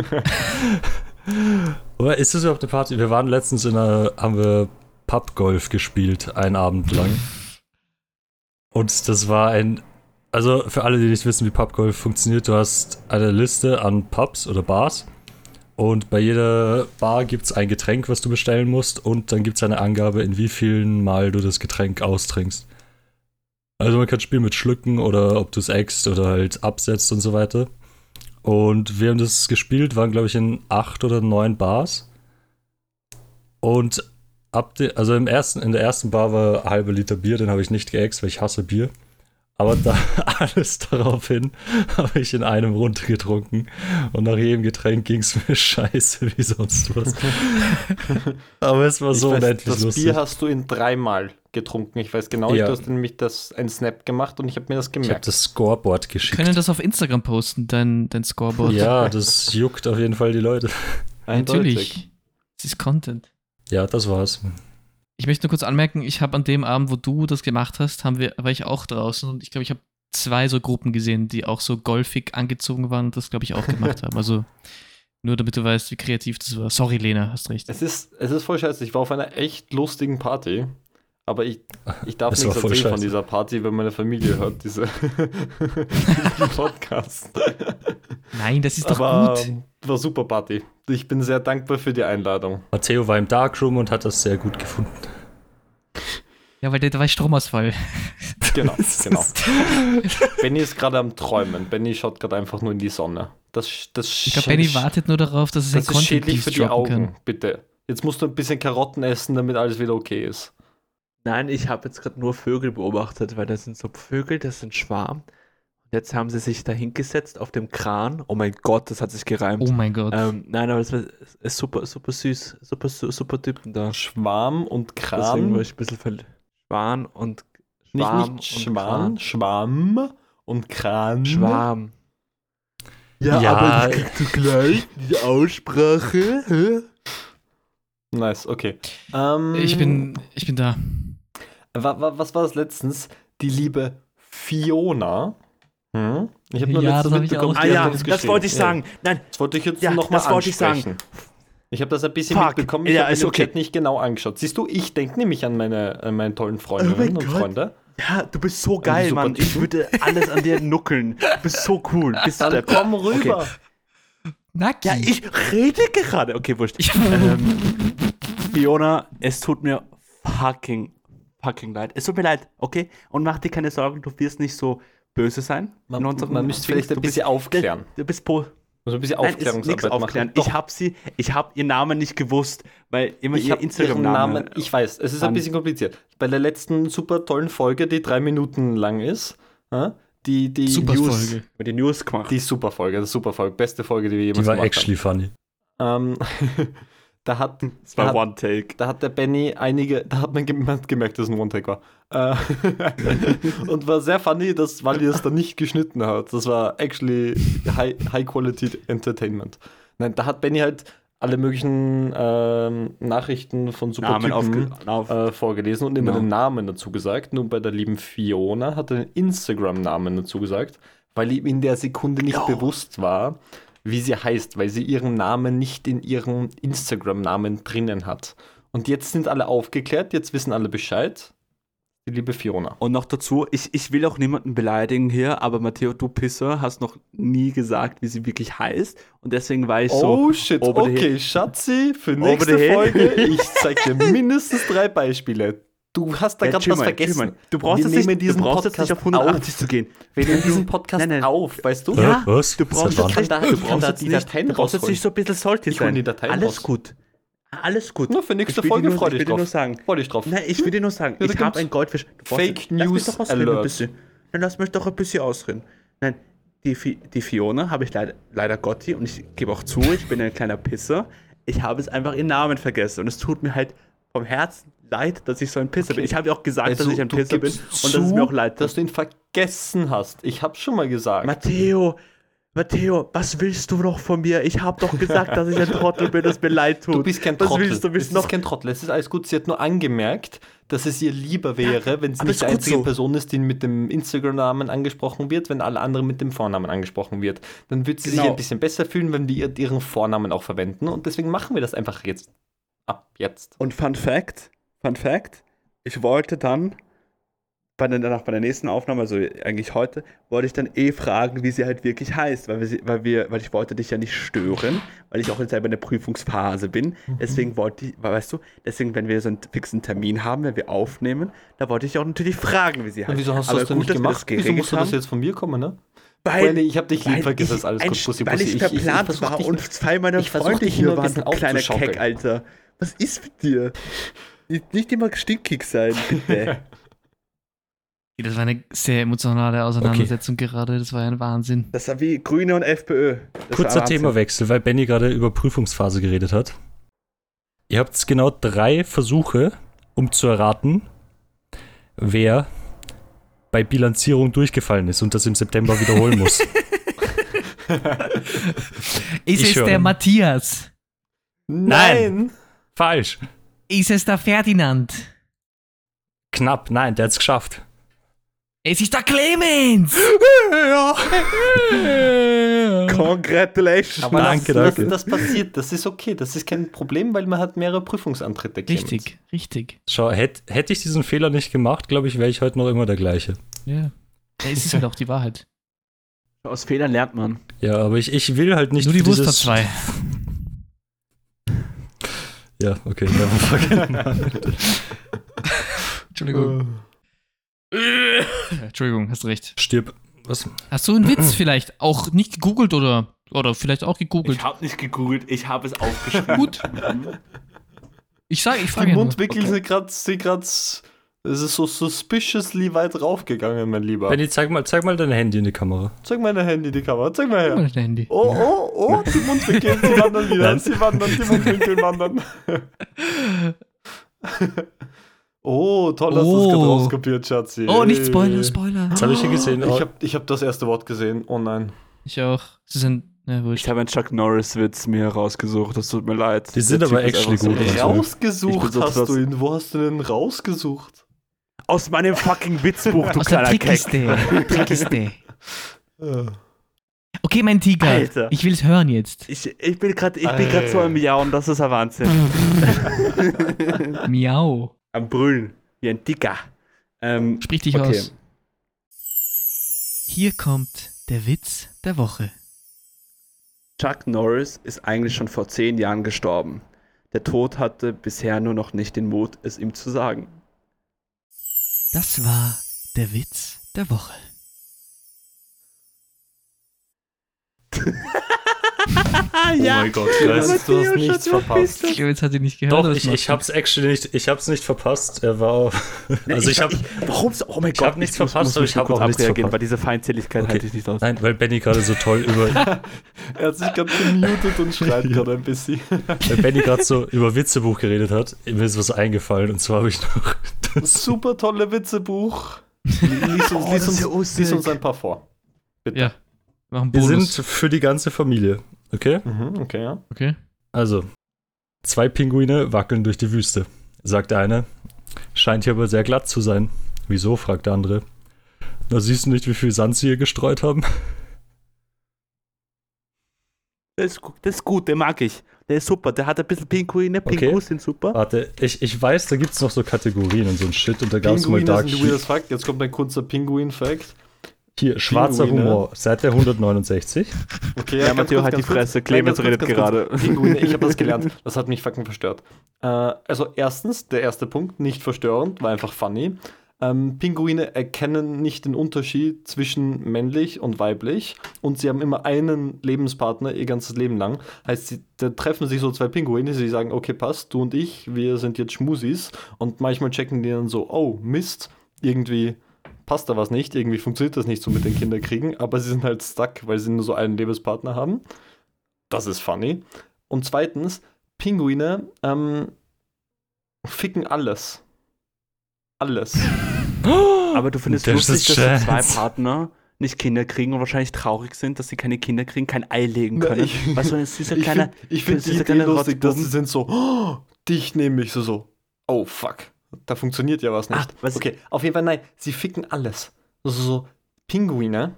Oder ist das überhaupt eine Party? Wir waren letztens in einer, haben wir Pubgolf gespielt, einen Abend lang. Und das war ein, also für alle, die nicht wissen, wie Pubgolf funktioniert, du hast eine Liste an Pubs oder Bars. Und bei jeder Bar gibt es ein Getränk, was du bestellen musst. Und dann gibt es eine Angabe, in wie vielen Mal du das Getränk austrinkst. Also man kann spielen mit Schlücken oder ob du es eckst oder halt absetzt und so weiter. Und wir haben das gespielt, waren glaube ich in acht oder neun Bars. Und ab de, also im ersten, in der ersten Bar war ein halber Liter Bier, den habe ich nicht geäxt, weil ich hasse Bier. Aber da alles daraufhin habe ich in einem runtergetrunken und nach jedem Getränk ging es mir scheiße wie sonst was. Aber es war Ich so weiß, unendlich das lustig. Bier hast du in dreimal getrunken. Ich weiß genau, Ja. du hast nämlich das, einen Snap gemacht und ich habe mir das ich habe gemerkt. das Scoreboard Wir geschickt. können das auf Instagram posten, dein, dein Scoreboard. Ja, das juckt auf jeden Fall die Leute. Natürlich. Es ist Content. Ja, das war's. Ich möchte nur kurz anmerken, ich habe an dem Abend, wo du das gemacht hast, haben wir, war ich auch draußen und ich glaube, ich habe zwei so Gruppen gesehen, die auch so golfig angezogen waren und das, glaube ich, auch gemacht haben. Also nur damit du weißt, wie kreativ das war. Sorry, Lena, hast recht. Es ist, es ist voll scheiße. Ich war auf einer echt lustigen Party. Aber ich, ich darf Es nichts erzählen von scheiße. dieser Party, weil meine Familie hört diese Podcast. Nein, das ist doch Aber gut. war super Party. Ich bin sehr dankbar für die Einladung. Matteo war im Darkroom und hat das sehr gut gefunden. Ja, weil da, da war Stromausfall. Genau, genau. Benny ist gerade am Träumen. Benny schaut gerade einfach nur in die Sonne. Das, das, Ich glaube, Benny wartet nur darauf, dass es ein das ist schädlich für die Augen, kann. bitte. Jetzt musst du ein bisschen Karotten essen, damit alles wieder okay ist. Nein, ich habe jetzt gerade nur Vögel beobachtet, weil das sind so Vögel, das sind Schwarm. Und jetzt haben sie sich da hingesetzt auf dem Kran. Oh mein Gott, das hat sich gereimt. Oh mein Gott. Ähm, nein, aber es war- ist super, super süß. Super, su- super Typen da. Schwarm und Deswegen Kran. war ich ein bisschen verliebt. Schwan und Nicht, Schwarm nicht und Schwan, Kran. Schwamm und Kran. Schwarm. Ja, aber du gleich die Aussprache. Hä? Nice, okay. Ähm, ich, bin, ich bin da. Wa, wa, was war das letztens? Die liebe Fiona. Hm? Ich habe nur Ja, letztens das mitbekommen, Ah ja, das geschrieben. wollte ich sagen. Nein, Das wollte ich jetzt Ja, nochmal das wollte ich sagen. ansprechen. Ich habe das ein bisschen Fuck. mitbekommen, ich Ja, habe ist den okay. Chat nicht genau angeschaut. Siehst du, ich denke nämlich an meine, an meine tollen Oh Freundinnen mein und Gott. Freunde. ja, du bist so geil, super Mann. Ich Typen. würde alles an dir nuckeln. Du bist so cool. Bist Dann der komm rüber. Naki. Ja, ich rede gerade. Okay, wurscht. Ähm, Fiona, es tut mir fucking, fucking leid. Es tut mir leid, okay? Und mach dir keine Sorgen, du wirst nicht so böse sein. Man, man müsste vielleicht ein bist- bisschen aufklären. Du bist po Muss ein bisschen Nein, Aufklärungsarbeit aufklären. machen. Ich habe sie, ich habe ihren Namen nicht gewusst, weil immer Ich ihr habe ihren Instagram-Name. Namen, ich weiß, es ist ein bisschen kompliziert. Bei der letzten super tollen Folge, die drei Minuten lang ist, die, die Super News, Folge. den News gemacht. die super Folge, ist super Folge, beste Folge, die wir jemals Die war gemacht actually funny. haben. Ähm, da hat, da war hat One Take. Da hat der Benny einige, da hat man gemerkt, dass es ein One-Take war. Äh, und war sehr funny, dass Wally es dann nicht geschnitten hat. Das war actually high, high Quality Entertainment. Nein, da hat Benny halt alle möglichen ähm, Nachrichten von Supertypen äh, vorgelesen und immer Genau. den Namen dazu gesagt. Nur bei der lieben Fiona hat er den Instagram-Namen dazu gesagt, weil ihm in der Sekunde nicht bewusst war, wie sie heißt, weil sie ihren Namen nicht in ihrem Instagram-Namen drinnen hat. Und jetzt sind alle aufgeklärt, jetzt wissen alle Bescheid. Die liebe Fiona. Und noch dazu, ich, ich will auch niemanden beleidigen hier, aber Matteo, du Pisser, hast noch nie gesagt, wie sie wirklich heißt. Und deswegen war ich so. oh shit, okay, Schatzi, für nächste. Folge, ich zeig dir mindestens drei Beispiele. Du hast da Ja, gerade was vergessen. chill mal. Du brauchst, Wir jetzt nicht, nehmen du diesen Podcast nicht auf 180 zu gehen. Wir nehmen diesen Nein, Podcast nein. auf, weißt du? Ja, was? Du brauchst jetzt nicht, Da- du brauchst da jetzt die nicht, Dateien du brauchst jetzt nicht so ein bisschen salty sein. die Dateien Alles raus. gut. Alles gut. Nur für nächste Folge dir nur- freu ich dich dir drauf. nur sagen. Freu dich drauf. Nein, ich will dir nur sagen, ich habe ein Goldfisch. Fake mich News Alert. Dann lass mich doch ein bisschen ausreden. Nein, die, Fi die Fiona habe ich leider, leider Gotti und ich gebe auch zu, ich bin ein kleiner Pisser. Ich habe es einfach ihren Namen vergessen und es tut mir halt vom Herzen leid, dass ich so ein Pisser bin. Ich habe ja auch gesagt, dass ich ein Pisser bin und dass es mir auch leid tut. dass du ihn vergessen hast. Ich hab's schon mal gesagt. Matteo, Matteo, was willst du noch von mir? Ich habe doch gesagt, dass ich ein Trottel bin, dass mir leid tut. Du bist kein was Trottel. willst du? es Bist ist noch kein Trottel. Es ist alles gut. Sie hat nur angemerkt, dass es ihr lieber wäre, wenn sie aber nicht ist die einzige so. Person ist, die mit dem Instagram-Namen angesprochen wird, wenn alle anderen mit dem Vornamen angesprochen wird. Dann wird sie sich Genau. ein bisschen besser fühlen, wenn wir ihr- ihren Vornamen auch verwenden. Und deswegen machen wir das einfach jetzt. Ab jetzt. Und Fun Fact, Fun Fact, ich wollte dann bei der, danach bei der nächsten Aufnahme, also eigentlich heute, wollte ich dann eh fragen, wie sie halt wirklich heißt, weil wir, weil wir, weil ich wollte dich ja nicht stören, weil ich auch jetzt selber in der Prüfungsphase bin. Deswegen wollte ich, weißt du, deswegen, wenn wir so einen fixen Termin haben, wenn wir aufnehmen, da wollte ich auch natürlich fragen, wie sie heißt. Und wieso hast du das denn gut, nicht gemacht? Wieso geregelt musste das jetzt von mir kommen, ne? Weil, Weil ich hab dich lieb, vergiss das alles ein- gut, Bussi, Weil Bussi. ich Ich- ich- ich verplant war dich und zwei meiner Freunde hier waren, du kleiner. Keck, Alter. Was ist mit dir? Nicht, nicht immer stinkig sein, bitte. Das war eine sehr emotionale Auseinandersetzung gerade. Das war ja ein Wahnsinn. Das war wie Grüne und FPÖ. Das Kurzer. Themawechsel, weil Benny gerade über Prüfungsphase geredet hat. Ihr habt genau drei Versuche, um zu erraten, wer bei Bilanzierung durchgefallen ist und das im September wiederholen muss. Ist Ich es höre. der Matthias? Nein. Falsch. Ist es der Ferdinand? Knapp. Nein, der hat's geschafft. Es ist der Clemens! Congratulations. Aber Danke, das, danke. Das, das passiert, das ist okay. Das ist kein Problem, weil man hat mehrere Prüfungsantritte. Clemens. Richtig, richtig. Schau, hätte hätt ich diesen Fehler nicht gemacht, glaube ich, wäre ich heute noch immer der gleiche. Ja. Es ist halt auch die Wahrheit. Aus Fehlern lernt man. Ja, aber ich, ich will halt nicht Nur die Wurst hat zwei. Ja, okay. never fucking- Entschuldigung. Entschuldigung, hast recht. Stirb. Was? Hast du einen Witz vielleicht auch nicht gegoogelt oder, oder vielleicht auch gegoogelt? Ich habe nicht gegoogelt, ich habe es aufgeschrieben. Gut. Ich sage, ich Die frage ja nur. Mundwinkel gerade, sind gerade, es ist so suspiciously weit raufgegangen, mein Lieber. Benny, zeig mal, zeig mal dein Handy in die Kamera. Zeig mal dein Handy, die Kamera, zeig mal Guck mal her. dein Handy. Oh, oh, oh, die Mundwinkel, sie wandern wieder, Nein. sie wandern, die Mundwinkel wandern. oh, toll, hast du es Oh. gerade rauskopiert, Schatzi. Oh, nicht. Spoiler, Spoiler. Das habe ich hier gesehen. Ich habe ich hab das erste Wort gesehen, oh nein. Ich auch. Sie sind, wurscht. Ich habe einen Chuck Norris-Witz mir rausgesucht, das tut mir leid. Die sind aber actually so gut. Ja. Rausgesucht so hast du ihn, wo hast du denn rausgesucht? Aus meinem fucking Witzbuch, du Aus der kleiner Keck. Trickkiste. Trickkiste. Okay, mein Tiger. Alter. Ich will es hören jetzt. Ich, ich bin gerade grad so am Jauen, das ist ein Wahnsinn. Miau. am Brüllen, wie ein Dicker. Ähm, Sprich dich okay. aus. Hier kommt der Witz der Woche. Chuck Norris ist eigentlich schon vor zehn Jahren gestorben. Der Tod hatte bisher nur noch nicht den Mut, es ihm zu sagen. Das war der Witz der Woche. Ah, Oh mein Gott, Chris. Du hast nichts verpasst. Clemens hat ihn nicht gehört. Doch, ich, ich hab's actually nicht, ich hab's nicht verpasst. Er war auf, also ich hab, Warum so? Oh mein ich Gott, hab nichts verpasst, muss aber ich hab kurz auch nichts verpasst. Bei dieser Feindseligkeit Okay. halte ich nicht aus. nein, weil Benny gerade so toll über, Er hat sich gerade gemutet und schreit gerade ein bisschen. weil Benny gerade so über Witzebuch geredet hat, mir ist was eingefallen und zwar habe ich noch Super tolle Witzebuch. Lies uns, Oh, lies das ja uns, lies uns ein paar vor. Bitte. Ja. Wir machen Wir Bonus. sind für die ganze Familie, okay? Mhm, okay, ja. okay. Also, zwei Pinguine wackeln durch die Wüste, sagt der eine. Scheint hier aber sehr glatt zu sein. Wieso? fragt der andere. Na, siehst du nicht, wie viel Sand sie hier gestreut haben? Das das ist gut, den mag ich. Der ist super. Der hat ein bisschen Pinguine. Okay. Pingus sind super. Warte, ich, ich weiß, da gibt es noch so Kategorien und so ein Shit und da gab es mal Pinguine Dark Fact. Jetzt kommt ein kurzer Pinguin-Fact. Hier, schwarzer Pinguine. Humor, Seite 169. Okay, Ja, Matteo, halt die Fresse. Clemens redet ganz gerade. Pinguine, ich habe das gelernt. Das hat mich fucking verstört. Äh, also erstens, der erste Punkt, nicht verstörend, war einfach funny. Ähm, Pinguine erkennen nicht den Unterschied zwischen männlich und weiblich und sie haben immer einen Lebenspartner ihr ganzes Leben lang. Heißt, sie, da treffen sich so zwei Pinguine, sie sagen, okay, passt, du und ich, wir sind jetzt Schmusis und manchmal checken die dann so, oh, Mist, irgendwie passt da was nicht, irgendwie funktioniert das nicht so mit den Kinderkriegen, aber sie sind halt stuck, weil sie nur so einen Lebenspartner haben. Das ist funny. Und zweitens, Pinguine ähm, ficken alles. Alles. Aber du findest lustig, dass so zwei. Partner nicht Kinder kriegen und wahrscheinlich traurig sind, dass sie keine Kinder kriegen, kein Ei legen können. ich- Was so ein süßer Ich kleiner. finde ich find süßer die Idee lustig, dass sie sind so, oh, dich nehme ich so so. Oh fuck, da funktioniert ja was nicht. Ah, was- okay, auf jeden Fall nein, sie ficken alles. Also so Pinguine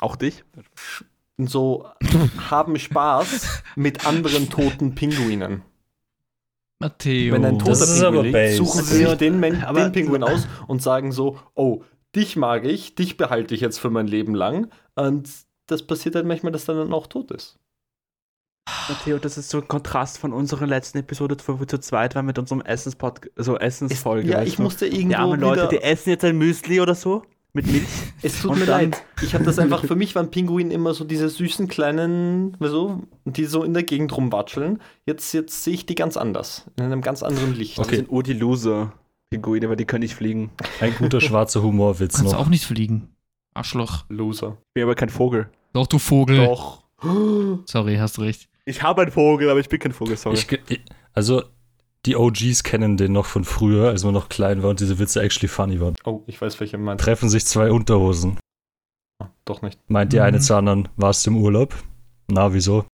Auch dich? so haben Spaß mit anderen toten Pinguinen. Matteo. Wenn ein Das toter ist aber Pinguin liegt, suchen sie sich den, Men Aber- den Pinguin aus und sagen so, oh, dich mag ich, dich behalte ich jetzt für mein Leben lang. Und das passiert halt manchmal, dass er dann auch tot ist. Matteo, das ist so ein Kontrast von unserer letzten Episode, wo wir zu zweit waren mit unserem Essenspod so Essensfolge. ja, ich du? musste irgendwo Die armen Leute, die essen jetzt ein Müsli oder so mit Milch. Es tut mir leid. Ich habe das einfach, für mich waren Pinguine immer so diese süßen kleinen, so, die so in der Gegend rumwatscheln. Jetzt, jetzt sehe ich die ganz anders. In einem ganz anderen Licht. Das Okay. sind nur die Loser. Pinguine, weil die können nicht fliegen. Ein guter schwarzer Humorwitz Kannst noch. auch nicht fliegen. Arschloch. Loser. Ich bin aber kein Vogel. Doch, du Vogel. Doch. Sorry, hast recht. Ich habe einen Vogel, aber ich bin kein Vogel, sorry. Ich, ge- also, die OGs kennen den noch von früher, als man noch klein war und diese Witze actually funny waren. Oh, ich weiß, welche meint. Treffen sich zwei Unterhosen. Doch nicht. Meint die Mhm. eine zur anderen, warst du im Urlaub? Na, wieso?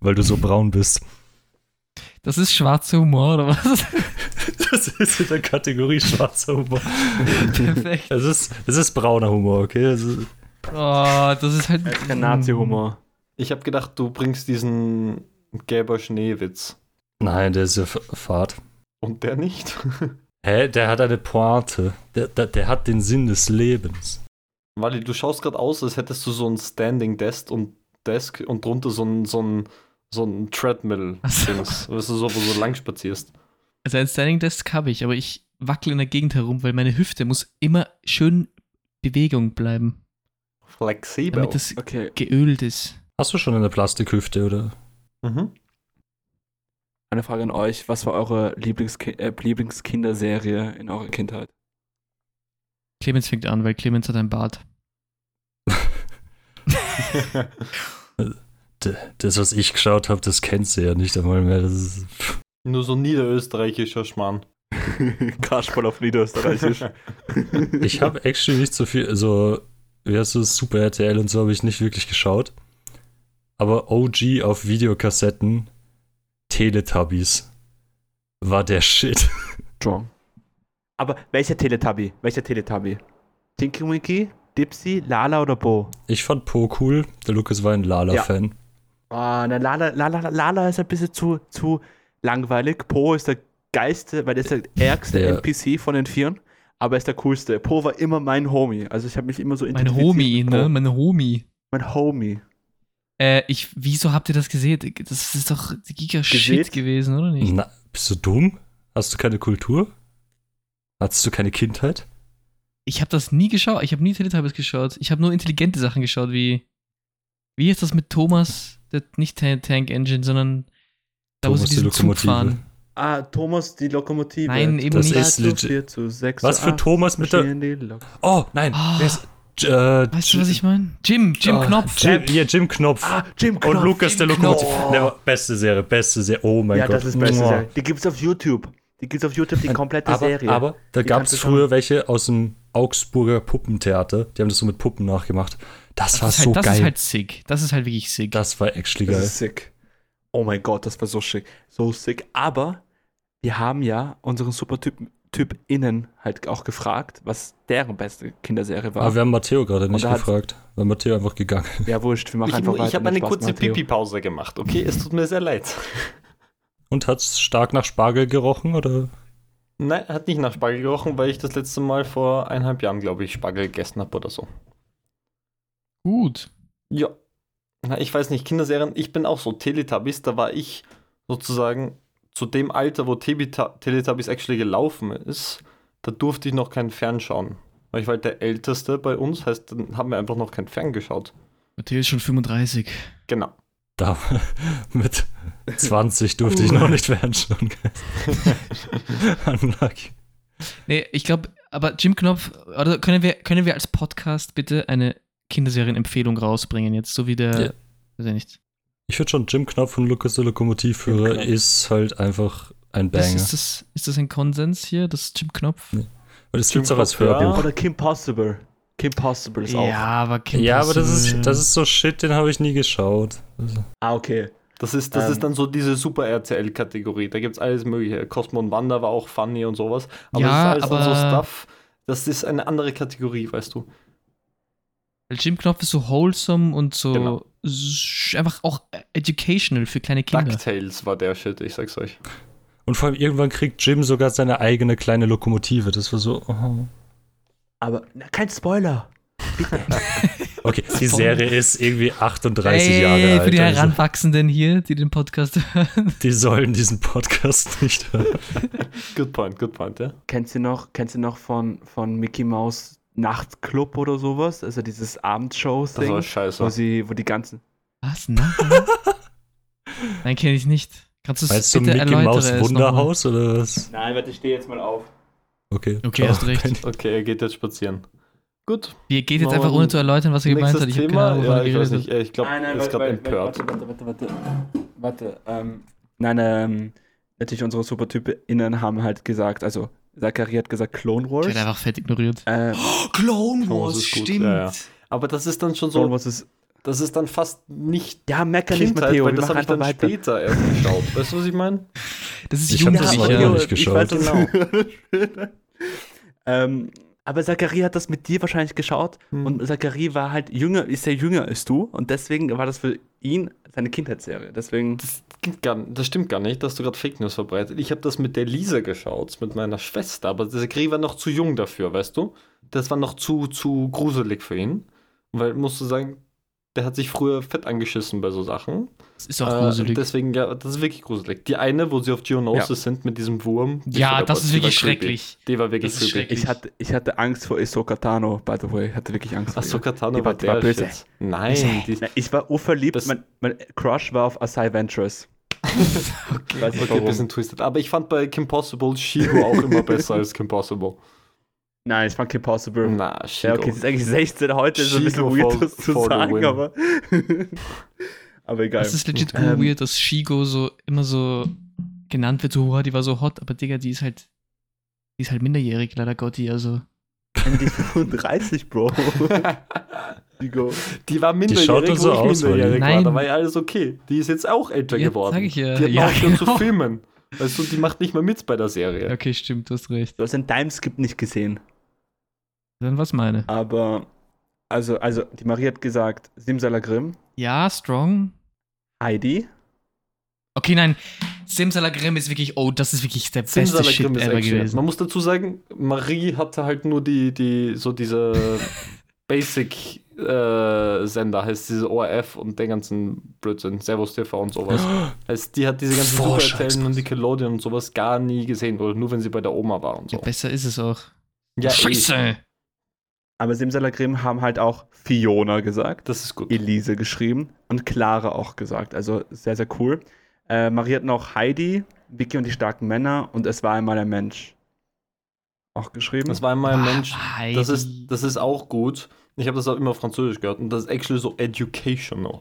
Weil du so braun bist. Das ist schwarzer Humor, oder was? Das ist in der Kategorie schwarzer Humor. Perfekt. Es ist, es ist brauner Humor, okay? Ist, Oh, das ist halt. Das ist kein Nazi-Humor. Ich habe gedacht, du bringst diesen gelber Schneewitz. nein, der ist ja F- Fahrt. Und der nicht? Hä? Der hat eine Pointe. Der, der, der hat den Sinn des Lebens. Wally, du schaust gerade aus, als hättest du so ein Standing Desk und Desk und drunter so ein, so ein, so ein Treadmill-Dings. Weißt du, so, wo du so lang spazierst. Also ein Standing Desk habe ich, aber ich wackel in der Gegend herum, weil meine Hüfte muss immer schön Bewegung bleiben, Flexibel. damit das Okay. geölt ist. Hast du schon eine Plastikhüfte, oder? Mhm. Eine Frage an euch. Was war eure Lieblingski äh, Lieblingskinderserie in eurer Kindheit? Clemens fängt an, weil Clemens hat ein Bart. D- Das, was ich geschaut habe, das kennt sie ja nicht einmal mehr. Das ist, Nur so niederösterreichischer Schmarrn. Kasperl auf Niederösterreichisch. ich habe actually nicht so viel, so, wie heißt das, Super RTL und so habe ich nicht wirklich geschaut. Aber OG auf Videokassetten, Teletubbies, war der Shit. Strong. Aber welcher Teletubby? Welcher Teletubby? Tinky Winky, Dipsy, Lala oder Bo? Ich fand Po cool, der Lukas war ein Lala-Fan. Ah, na, Lala, Lala, Lala ist ein bisschen zu, zu langweilig. Po ist der geilste, weil der ist der ärgste Der- NPC von den Vieren, aber er ist der coolste. Po war immer mein Homie. Also ich habe mich immer so Mein identifiziert Homie, mit Po. ne? Mein Homie. Mein Homie. Äh, ich, wieso habt ihr das gesehen? Das ist doch Giga-Shit gewesen, oder nicht? Na, bist du dumm? Hast du keine Kultur? Hattest du keine Kindheit? Ich habe das nie geschaut. Ich habe nie Teletubbies geschaut. Ich habe nur intelligente Sachen geschaut, wie Wie ist das mit Thomas? Der, nicht Ta- Tank Engine, sondern da, wo Thomas sie die diesen Zug Lokomotive. fahren. Ah, Thomas, die Lokomotive. Nein, eben Das nicht. ist legit- 4 zu 6 Was für 8 Thomas mit der- Oh, nein. Ah. wer ist, äh, Weißt du, was ich meine? Jim, Jim oh, Knopf. Jim, ja, Jim Knopf. Ah, Jim Und Knopf. Lukas der Jim Lokomotiv. Knopf. Ne, beste Serie, beste Serie. Oh mein Ja, Gott. das ist beste. Serie. Die gibt's auf YouTube. Die gibt's auf YouTube, die komplette aber, Serie. Aber da Die gab kannst es du früher welche aus dem Augsburger Puppentheater. Die haben das so mit Puppen nachgemacht. Das, Das, war ist, so halt, das geil. ist halt sick. Das ist halt wirklich sick. das war actually Das geil. ist sick. Oh mein Gott, das war so schick. So sick. Aber wir haben ja unseren Supertypen TypInnen halt auch gefragt, was deren beste Kinderserie war. Aber wir haben Matteo gerade nicht gefragt. Weil Matteo einfach gegangen. ja, wurscht, wir machen Ich, einfach ich weiter. habe eine Spaß, kurze. Pipi-Pause gemacht, okay? Es tut mir sehr leid. Und hat es stark nach Spargel gerochen oder? Nein, hat nicht nach Spargel gerochen, weil ich das letzte Mal vor eineinhalb Jahren, glaube ich, Spargel gegessen habe oder so. Gut. Ja. Na, ich weiß nicht, Kinderserien, ich bin auch so Teletubbies, da war ich sozusagen zu dem Alter, wo Teletubbies actually gelaufen ist, da durfte ich noch kein Fernschauen. Weil ich war halt der Älteste bei uns, heißt, dann haben wir einfach noch kein Fern geschaut. Matthias ist schon 35. Genau. Da mit 20 durfte ich noch nicht fernschauen. Unlucky. Nee, ich glaube, aber Jim Knopf, oder können wir, können wir als Podcast bitte eine Kinderserien-Empfehlung rausbringen jetzt, so wie der, Ja. weiß ich nicht. Ich würde schon Jim Knopf von Lukas der Lokomotivführer ist halt einfach ein Das, Banger. ist, das, ist das ein Konsens hier, das Jim Knopf? Nee. Und es Jim gibt auch als. Hörbuch. Oder Kim Possible. Kim Possible ist auch. Ja, aber Kim Ja, aber das ist, das ist so Shit, den habe ich nie geschaut. Also, Ah, okay. Das ist, das Ähm. ist dann so diese Super-RTL-Kategorie. Da gibt es alles Mögliche. Cosmo und Wanda war auch funny und sowas. Aber Ja, das ist alles dann so aber- Stuff. Das ist eine andere Kategorie, weißt du. Weil Jim Knopf ist so wholesome und so Genau. einfach auch educational für kleine Kinder. DuckTales war der Shit, ich sag's euch. Und vor allem irgendwann kriegt Jim sogar seine eigene kleine Lokomotive. Das war so. Oh. Aber na, kein Spoiler. Okay, die Serie ist irgendwie 38 Ey, Jahre alt. für die also, Heranwachsenden hier, die den Podcast hören. die sollen diesen Podcast nicht hören. Good point, good point, ja. Kennst du noch, kennst du noch von, von Mickey Mouse Nachtclub oder sowas? Also dieses Das Abendshow-Ding, war scheiße. wo sie, wo die ganzen. Was? Nein? Nein, kenne ich nicht. Kannst du es bitte Mickey erläutern? Maus Wunderhaus oder was? Nein, warte, ich stehe jetzt mal auf. Okay. Okay, ciao. hast recht. Okay, er geht jetzt spazieren. Gut. Wie geht jetzt einfach ohne zu erläutern, was er gemeint hat? Ich habe keine Ahnung, ja, ich weiß nicht. Ich glaube, Nein, er nein, ist warte, gerade warte, empört. warte, warte, warte, warte. Warte, ähm, nein, ähm, natürlich unsere SupertypInnen haben halt gesagt, also Zachary hat gesagt Clone Ich Wars. werde einfach fett ignoriert. Äh, Clone Wars ist gut, ja, ja. Aber das ist dann schon Clone so, Wars ist. das ist dann fast nicht Ja, mecker nicht, Matteo, weil das habe ich dann weiter. später erst geschaut. Weißt du, was ich meine? Das ist Ich hab das gar nicht geschaut. Ich weiß, genau. ähm, aber Zachary hat das mit dir wahrscheinlich geschaut Hm. und Zachary war halt jünger, ist ja jünger als du und deswegen war das für ihn seine Kindheitsserie. Deswegen. Das, stimmt gar, das stimmt gar nicht, dass du gerade Fake News verbreitet. Ich habe das mit der Lisa geschaut, mit meiner Schwester, aber Kri war noch zu jung dafür, weißt du? Das war noch zu, zu gruselig für ihn. Weil, musst du sagen, der hat sich früher fett angeschissen bei so Sachen. Das ist auch Äh, gruselig. deswegen, ja, das ist wirklich gruselig. Die eine, wo sie auf Geonosis sind mit diesem Wurm. die ja, das ist wirklich creepy. schrecklich. Die war wirklich Das ist creepy. schrecklich. Ich hatte, ich hatte Angst vor Ahsoka Tano, by the way. Ich hatte wirklich Angst vor. Katana Die war die war der böse. Shit. Nein, die, Na, Ich war urverliebt. Das- Mein, mein Crush war auf Asai Ventress. okay, Weiß nicht okay, warum. bisschen twisted. Aber ich fand bei Kim Possible Shigo auch immer besser als Kim Possible. Nein, ich fand Kim Possible. Na, Shigo. ja, okay, es ist eigentlich 16 heute, ist ein bisschen weird, for- das zu sagen, aber. aber egal. Das ist legit Ähm, weird, dass Shigo so immer so genannt wird, so, "Wow, die war so hot, aber Digga, die ist halt, die ist halt minderjährig, leider Gotti, also. Die ist 35, Bro. Shigo. Die war schaut minderjährig, doch so wo ich aus, minderjährig war. Nein. Da war ja alles okay. Die ist jetzt auch älter Ja, geworden. sag ich ja. Die hat Ja, aufgehört genau. zu filmen. Weißt du, die macht nicht mehr mit bei der Serie. Okay, stimmt, du hast recht. Du hast den Timeskip nicht gesehen. Dann was meine? Aber, also, also, die Marie hat gesagt, Simsalagrim, Ja, strong. Heidi. Okay, nein, Simsalagrim ist wirklich, oh, das ist wirklich der beste Simsalagrim Shit ist ever gewesen. Man muss dazu sagen, Marie hatte halt nur die, die so diese Basic äh, Sender, heißt diese ORF und den ganzen Blödsinn, Servus TV und sowas. heißt, die hat diese ganzen Boah, Super scheiß und Nickelodeon und sowas gar nie gesehen oder nur wenn sie bei der Oma war und so. Ja, besser ist es auch. Ja, eh. Scheiße! Aber Simsalakrim haben halt auch Fiona gesagt, Das ist gut. Elise geschrieben und Clara auch gesagt. Also sehr, sehr cool. Äh, Marie hat noch Heidi, Vicky und die starken Männer und es war einmal ein Mensch. Auch geschrieben. Das war einmal ein Ah, Mensch. Heidi. Das ist, das ist auch gut. Ich habe das auch immer auf Französisch gehört und das ist actually so educational.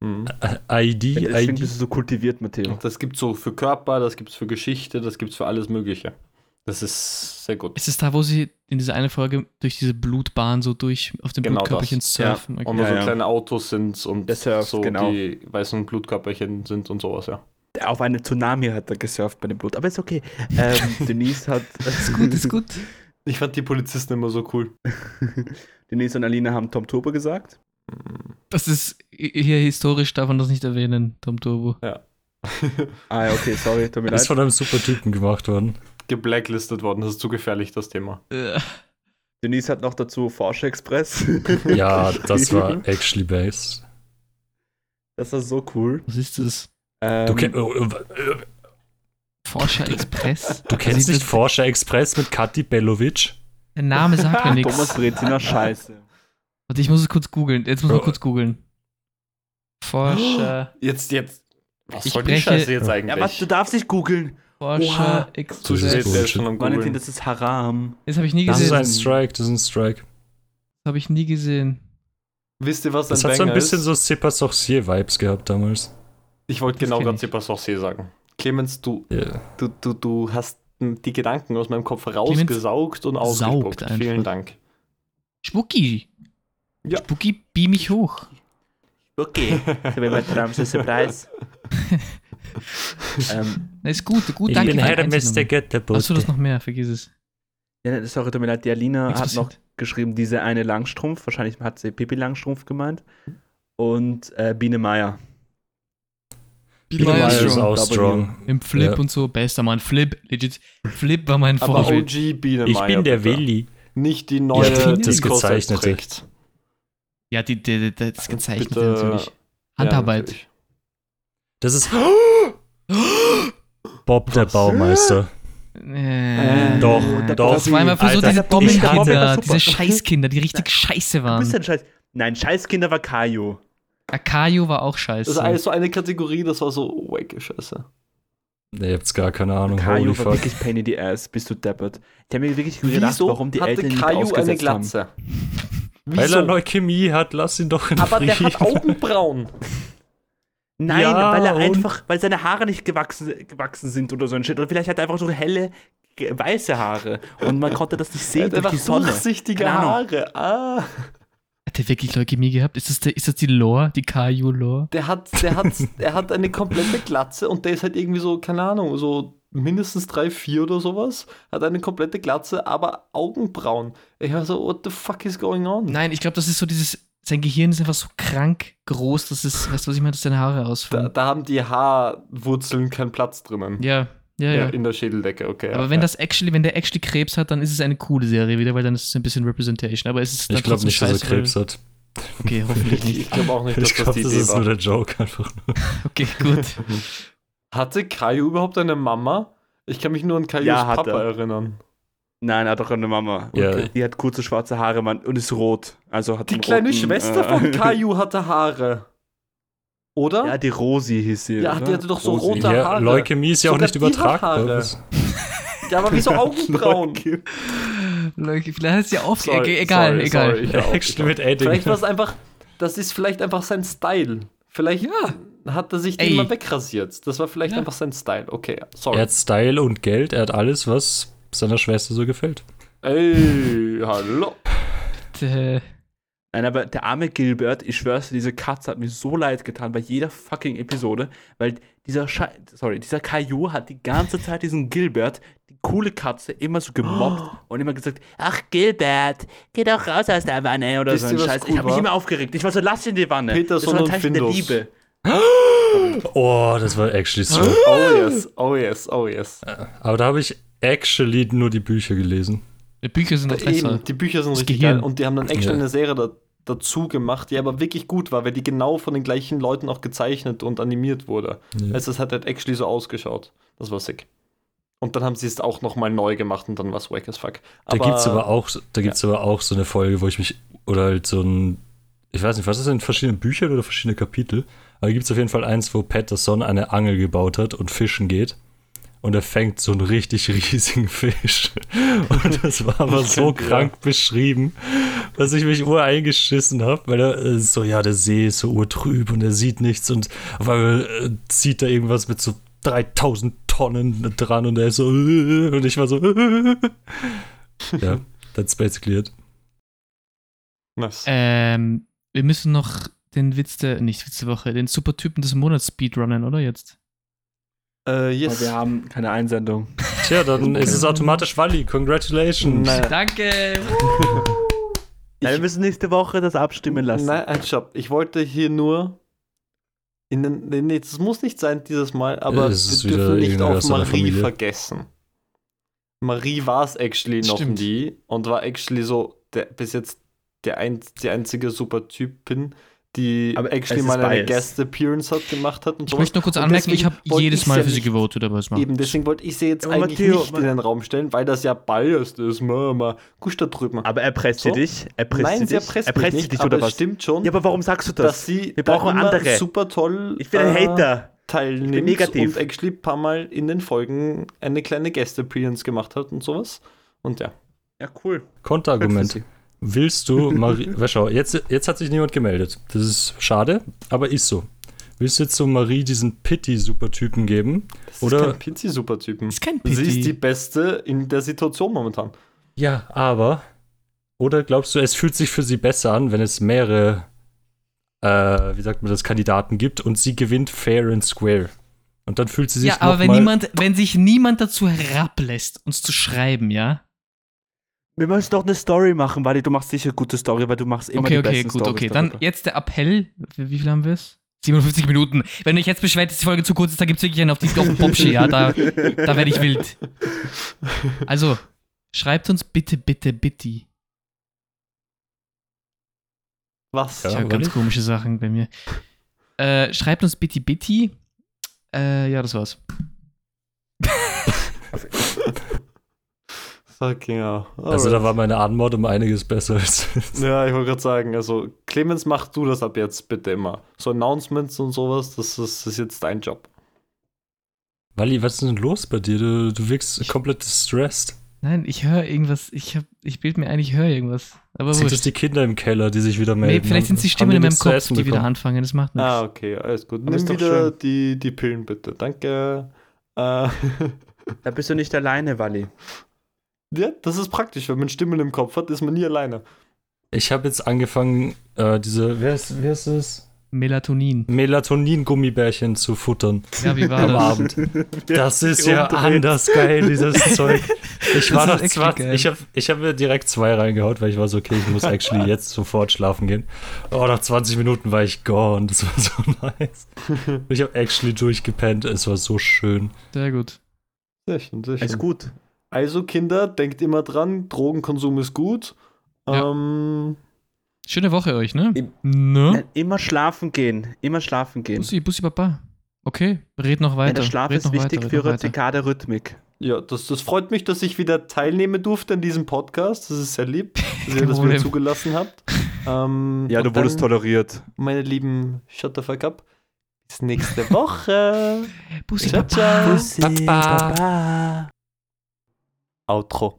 Mhm. Äh, ID, Deswegen bist ID. du so kultiviert, Matteo. Das gibt so für Körper, das gibt es für Geschichte, das gibt es für alles Mögliche. Das ist sehr gut. Ist es da, wo sie in dieser eine Folge durch diese Blutbahn so durch auf den Genau Blutkörperchen das. surfen? Und Okay. wo Ja, so ja. kleine Autos sind und surft, so genau. die weißen Blutkörperchen sind und sowas, ja. Auf eine Tsunami hat er gesurft bei dem Blut. Aber ist okay. Ähm, Denise hat. Ist gut, ist gut. Ich fand die Polizisten immer so cool. Denise und Alina haben Tom Turbo gesagt. Das ist hier historisch, darf man das nicht erwähnen, Tom Turbo. Ah, ja, okay, sorry, tut mir Ist leid. von einem super Typen gemacht worden. Geblacklistet worden, das ist zu gefährlich, das Thema. Äh, Denise hat noch dazu Porsche Express. Ja, das war actually based. Das war so cool. was ist das? Ähm, Du, kenn, oh, äh, Forscher Express? du kennst Also nicht das- Forscher Express mit Kathi Belovic? Der Name sagt mir Thomas nichts. Breziner Scheiße. Warte, ich muss es kurz googeln. Jetzt muss man Bro. kurz googeln. Forscher, Jetzt, jetzt. Was Ich soll die Scheiße jetzt eigentlich? Ja, was, du darfst nicht googeln. Forscher Oha. Zu Express. Das spät, ist der ist Bullshit. schon am Valentin, das ist Haram. Das habe ich nie Das ist gesehen. ein Das Strike, das ist ein Strike. habe ich nie gesehen. Wisst ihr, was ein Das hat so ein bisschen ist? so Zipper Sorcier-Vibes gehabt damals. Ich wollte Das genau gerade. Zipper Sorcier sagen. Clemens, du, Ja. du, du, du hast die Gedanken aus meinem Kopf rausgesaugt und ausgespuckt. saugt Vielen. Dank. Spucki. Ja. Spucki, beam mich hoch. Okay. So wie bei Trumps Surprise. ähm, Na, ist gut, gut, Ich danke. bin die Hermes der Einsendung. Götterbote. Hast du das noch mehr? Vergiss es. ja, sorry, tut mir leid, die Alina hat Interessiert. noch geschrieben, diese eine Langstrumpf. Wahrscheinlich hat sie Pippi Langstrumpf gemeint. Und äh, Biene Meier. Biene Biene Meier ist auch strong. Im Flip Ja. und so. Bester Mann. Flip, legit. Flip war mein Aber Vorbild. OG Biene Ich bin der bitte. Willi. Nicht die neue, Ja, die das Gezeichnete. trägt. Ja, die, die, die, das gezeichnete Bitte- natürlich. Ja, Handarbeit. natürlich. Das ist Bob der? Baumeister. Äh, Doch, der doch. Das war immer für so Alter, diese ich hatte- Bombenkinder, super. diese Scheißkinder, die richtig scheiße Du bist waren. ein Scheiß. Nein, Scheißkinder war Kaio. Akayo war auch Das scheiße. ist alles so eine Kategorie, das war so wacke Scheiße. Nee, ihr habt gar keine Ahnung. Holy Kaio war fuck. wirklich Pain in the Ass. Bist du deppert. Ich habe mir wirklich gedacht, Wieso warum die hatte Eltern ihn nicht eine ausgesetzt haben. Glatze? Weil er Leukämie hat, lass ihn doch in Aber der Frieden. hat Augenbrauen. Nein, Ja, weil er und? einfach, weil seine Haare nicht gewachsen, gewachsen sind oder so ein Shit. Oder vielleicht hat er einfach so helle, weiße Haare. Und man konnte das nicht Der sehen hat durch einfach die Sonne. durchsichtige. Haare. Ah. Hat der wirklich Leukämie gehabt? Ist das, der, ist das die Lore, die Kayo-Lore? Der hat, der hat, er hat eine komplette Glatze und der ist halt irgendwie so, keine Ahnung, so mindestens drei, vier oder sowas. Hat eine komplette Glatze, aber Augenbrauen. Ich war so, what the fuck is going on? Nein, ich glaube, das ist so dieses. Sein Gehirn ist einfach so krank groß, dass es, weißt du, was ich meine, dass seine Haare Da, ausfallen. da haben die Haarwurzeln keinen Platz drinnen. Ja, ja, ja. In der Schädeldecke, okay. Aber ja, wenn ja. das actually, wenn der actually Krebs hat, dann ist es eine coole Serie wieder, weil dann ist es ein bisschen Representation. Aber es ist Ich glaube nicht, dass er Krebs hat. Okay, hoffentlich nicht. Ich glaube auch nicht, dass Ich glaube, das die das Idee ist war. nur der Joke einfach nur. Okay, gut. Hatte Caillou überhaupt eine Mama? Ich kann mich nur an Caillous Ja, hat Papa er. erinnern. Nein, er hat doch eine Mama. Ja. Die hat kurze schwarze Haare Mann, und ist rot. Also hat Die kleine roten, Schwester äh, von Caillou hatte Haare. Oder? Ja, die Rosi hieß sie. Ja, oder? die hatte doch so Rosi. rote Ja, Haare. Leukämie ist ja auch Sogar nicht die hat übertragbar. Ja, aber wieso Augenbrauen? Leute, vielleicht hat es ja auf. Sorry, egal, sorry, egal. sorry, ich auch, ich Actually auch. mit Edding. Vielleicht war es einfach, das ist vielleicht einfach sein Style. Vielleicht hat er sich den Ey. mal wegrasiert. Das war vielleicht Ja. einfach sein Style. Okay, Er sorry. hat Style und Geld, er hat alles, was seiner Schwester so gefällt. Ey, hallo. Äh, Nein, aber der arme Gilbert, ich schwör's, dir, diese Katze hat mir so leid getan bei jeder fucking Episode, weil dieser Schei sorry, dieser Caillou hat die ganze Zeit diesen Gilbert, die coole Katze, immer so gemobbt und immer gesagt, ach Gilbert, geh doch raus aus der Wanne oder Wisst so ein Scheiß. cool ich habe mich immer aufgeregt. Ich war so, lass ihn in die Wanne. Peterson das war ein und Zeichen der. Liebe. Oh, das war actually so. Oh yes, oh yes, oh yes. Aber da habe ich actually nur die Bücher gelesen. die Bücher sind noch besser. Eben, die Bücher sind Das richtig Gehirn. geil und die haben dann extra Ja. eine Serie da, dazu gemacht, die aber wirklich gut war, weil die genau von den gleichen Leuten auch gezeichnet und animiert wurde. Ja. Also es hat halt actually so ausgeschaut. Das war sick. Und dann haben sie es auch nochmal neu gemacht und dann war es wack as fuck. Da gibt es aber auch, da gibt's aber auch so eine Folge, wo ich mich, oder halt so ein, ich weiß nicht, was ist das in verschiedenen Büchern oder verschiedene Kapitel? Aber da gibt es auf jeden Fall eins, wo Patterson eine Angel gebaut hat und fischen geht. Und er fängt so einen richtig riesigen Fisch. Und das war aber so Ja. krank beschrieben, dass ich mich ur eingeschissen habe, weil er äh, so, ja, der See ist so urtrüb und er sieht nichts und auf einmal äh, zieht da irgendwas mit so 3000 Tonnen dran und er ist so, und ich war so, ja, that's basically it. Nice. Ähm, wir müssen noch den Witz der, nicht Witz der Woche, den Supertypen des Monats speedrunnen, oder jetzt? Äh, Aber yes. wir haben keine Einsendung. Tja, dann ist es automatisch Wally. Congratulations. Nein. Danke! Ja, wir müssen nächste Woche das abstimmen lassen. Nein, ein Stopp. Ich wollte hier nur. In den, nee, nee, das muss nicht sein dieses Mal, aber Es ist wir dürfen nicht auf Marie vergessen. Marie war es actually noch Stimmt. nie und war actually so der, bis jetzt der ein, die einzige Supertypin, die Aber actually mal eine. Guest Appearance hat gemacht hat und Ich sowas. möchte nur kurz Und anmerken, ich habe jedes Mal für sie nicht- gewotet, aber es macht Eben, deswegen wollte ich sie jetzt Aber eigentlich Matteo, nicht in den Raum stellen, weil das ja biased ist. Mama, gusch da drüben. Aber erpresst So? sie dich? Erpresst Nein, sie dich? erpresst erpresst nicht, dich aber oder was? stimmt schon, Ja, aber warum sagst du das? dass sie Wir brauchen andere. super toll ich bin ein äh, Hater. teilnimmt bin negativ. und actually ein paar Mal in den Folgen eine kleine Guest-Appearance gemacht hat und sowas. Und ja. Ja, cool. Konterargument. Willst du Marie. Schau, jetzt, jetzt hat sich niemand gemeldet. Das ist schade, aber ist so. Willst du jetzt so Marie diesen Pity-Supertypen geben? Das Oder- ist kein Pizzi-Supertypen. ist kein Sie ist die. Beste in der Situation momentan. Ja, aber. Oder glaubst du, es fühlt sich für sie besser an, wenn es mehrere, äh, wie sagt man das, Kandidaten gibt und sie gewinnt fair and square? Und dann fühlt sie sich Ja, aber noch wenn mal, niemand, wenn sich niemand dazu herablässt, uns zu schreiben, ja? Wir müssen doch eine Story machen, weil du machst sicher gute Story, weil du machst immer Okay, die okay, besten gut, Storys okay. Dann jetzt der Appell. Wie viel haben wir es? 57 Minuten. Wenn euch jetzt beschwert, dass die Folge zu kurz ist, dann gibt es wirklich einen auf die Popsche, ja? Da, da werde ich wild. Also, schreibt uns bitte, bitte, bitte. Was? Ja. Ich habe ganz wirklich? komische Sachen bei mir. Äh, schreibt uns bitte, bitte. Äh, ja, das war's. Fucking ja. Also da war meine Anmod um einiges besser als. Ja, ich wollte gerade sagen, also Clemens, mach du das ab jetzt bitte immer. So Announcements und sowas, das ist, das ist jetzt dein Job. Wally, was ist denn los bei dir? Du, du wirkst komplett distressed. Nein, ich höre irgendwas. Ich, hab, ich bild mir ein, ich höre irgendwas. Aber Sind das die Kinder im Keller, die sich wieder Nee, melden? vielleicht sind es die Stimmen in meinem Kopf, die wieder anfangen. Das macht nichts. Ah, okay, alles gut. Aber Nimm wieder die, die Pillen bitte. Danke. Äh, Da bist du nicht alleine, Wally. ja, das ist praktisch, wenn man Stimmen im Kopf hat, ist man nie alleine. Ich habe jetzt angefangen, äh, diese, wer ist, wer ist es? Melatonin. Melatonin-Gummibärchen zu futtern Ja, wie war am das? Abend. Das ist ja anders geil, dieses Zeug. Ich war noch zwar, ich habe ich hab mir direkt zwei reingehaut, weil ich war so, okay, ich muss actually jetzt sofort schlafen gehen. Oh, nach 20 Minuten war ich gone, das war so nice. Ich habe actually durchgepennt, es war so schön. Sehr gut. Sehr schön, sehr schön. Ist gut. Also Kinder, denkt immer dran, Drogenkonsum ist gut. Ja. Ähm, Schöne Woche euch, ne? Im- Ne? Immer schlafen gehen. Immer schlafen gehen. Bussi, Bussi, Papa. Okay, red noch Ja, weiter. der Schlaf red ist wichtig weiter, für eure weiter. Dekade-Rhythmik. ja, das, das freut mich, dass ich wieder teilnehmen durfte an diesem Podcast. Das ist sehr lieb, dass ihr das wieder zugelassen habt. Ähm, Ja, du wurdest dann, toleriert. Meine lieben Shut the fuck up. Bis nächste Woche. Bussi, Ciao, Papa. ciao. Papa. Papa. outro.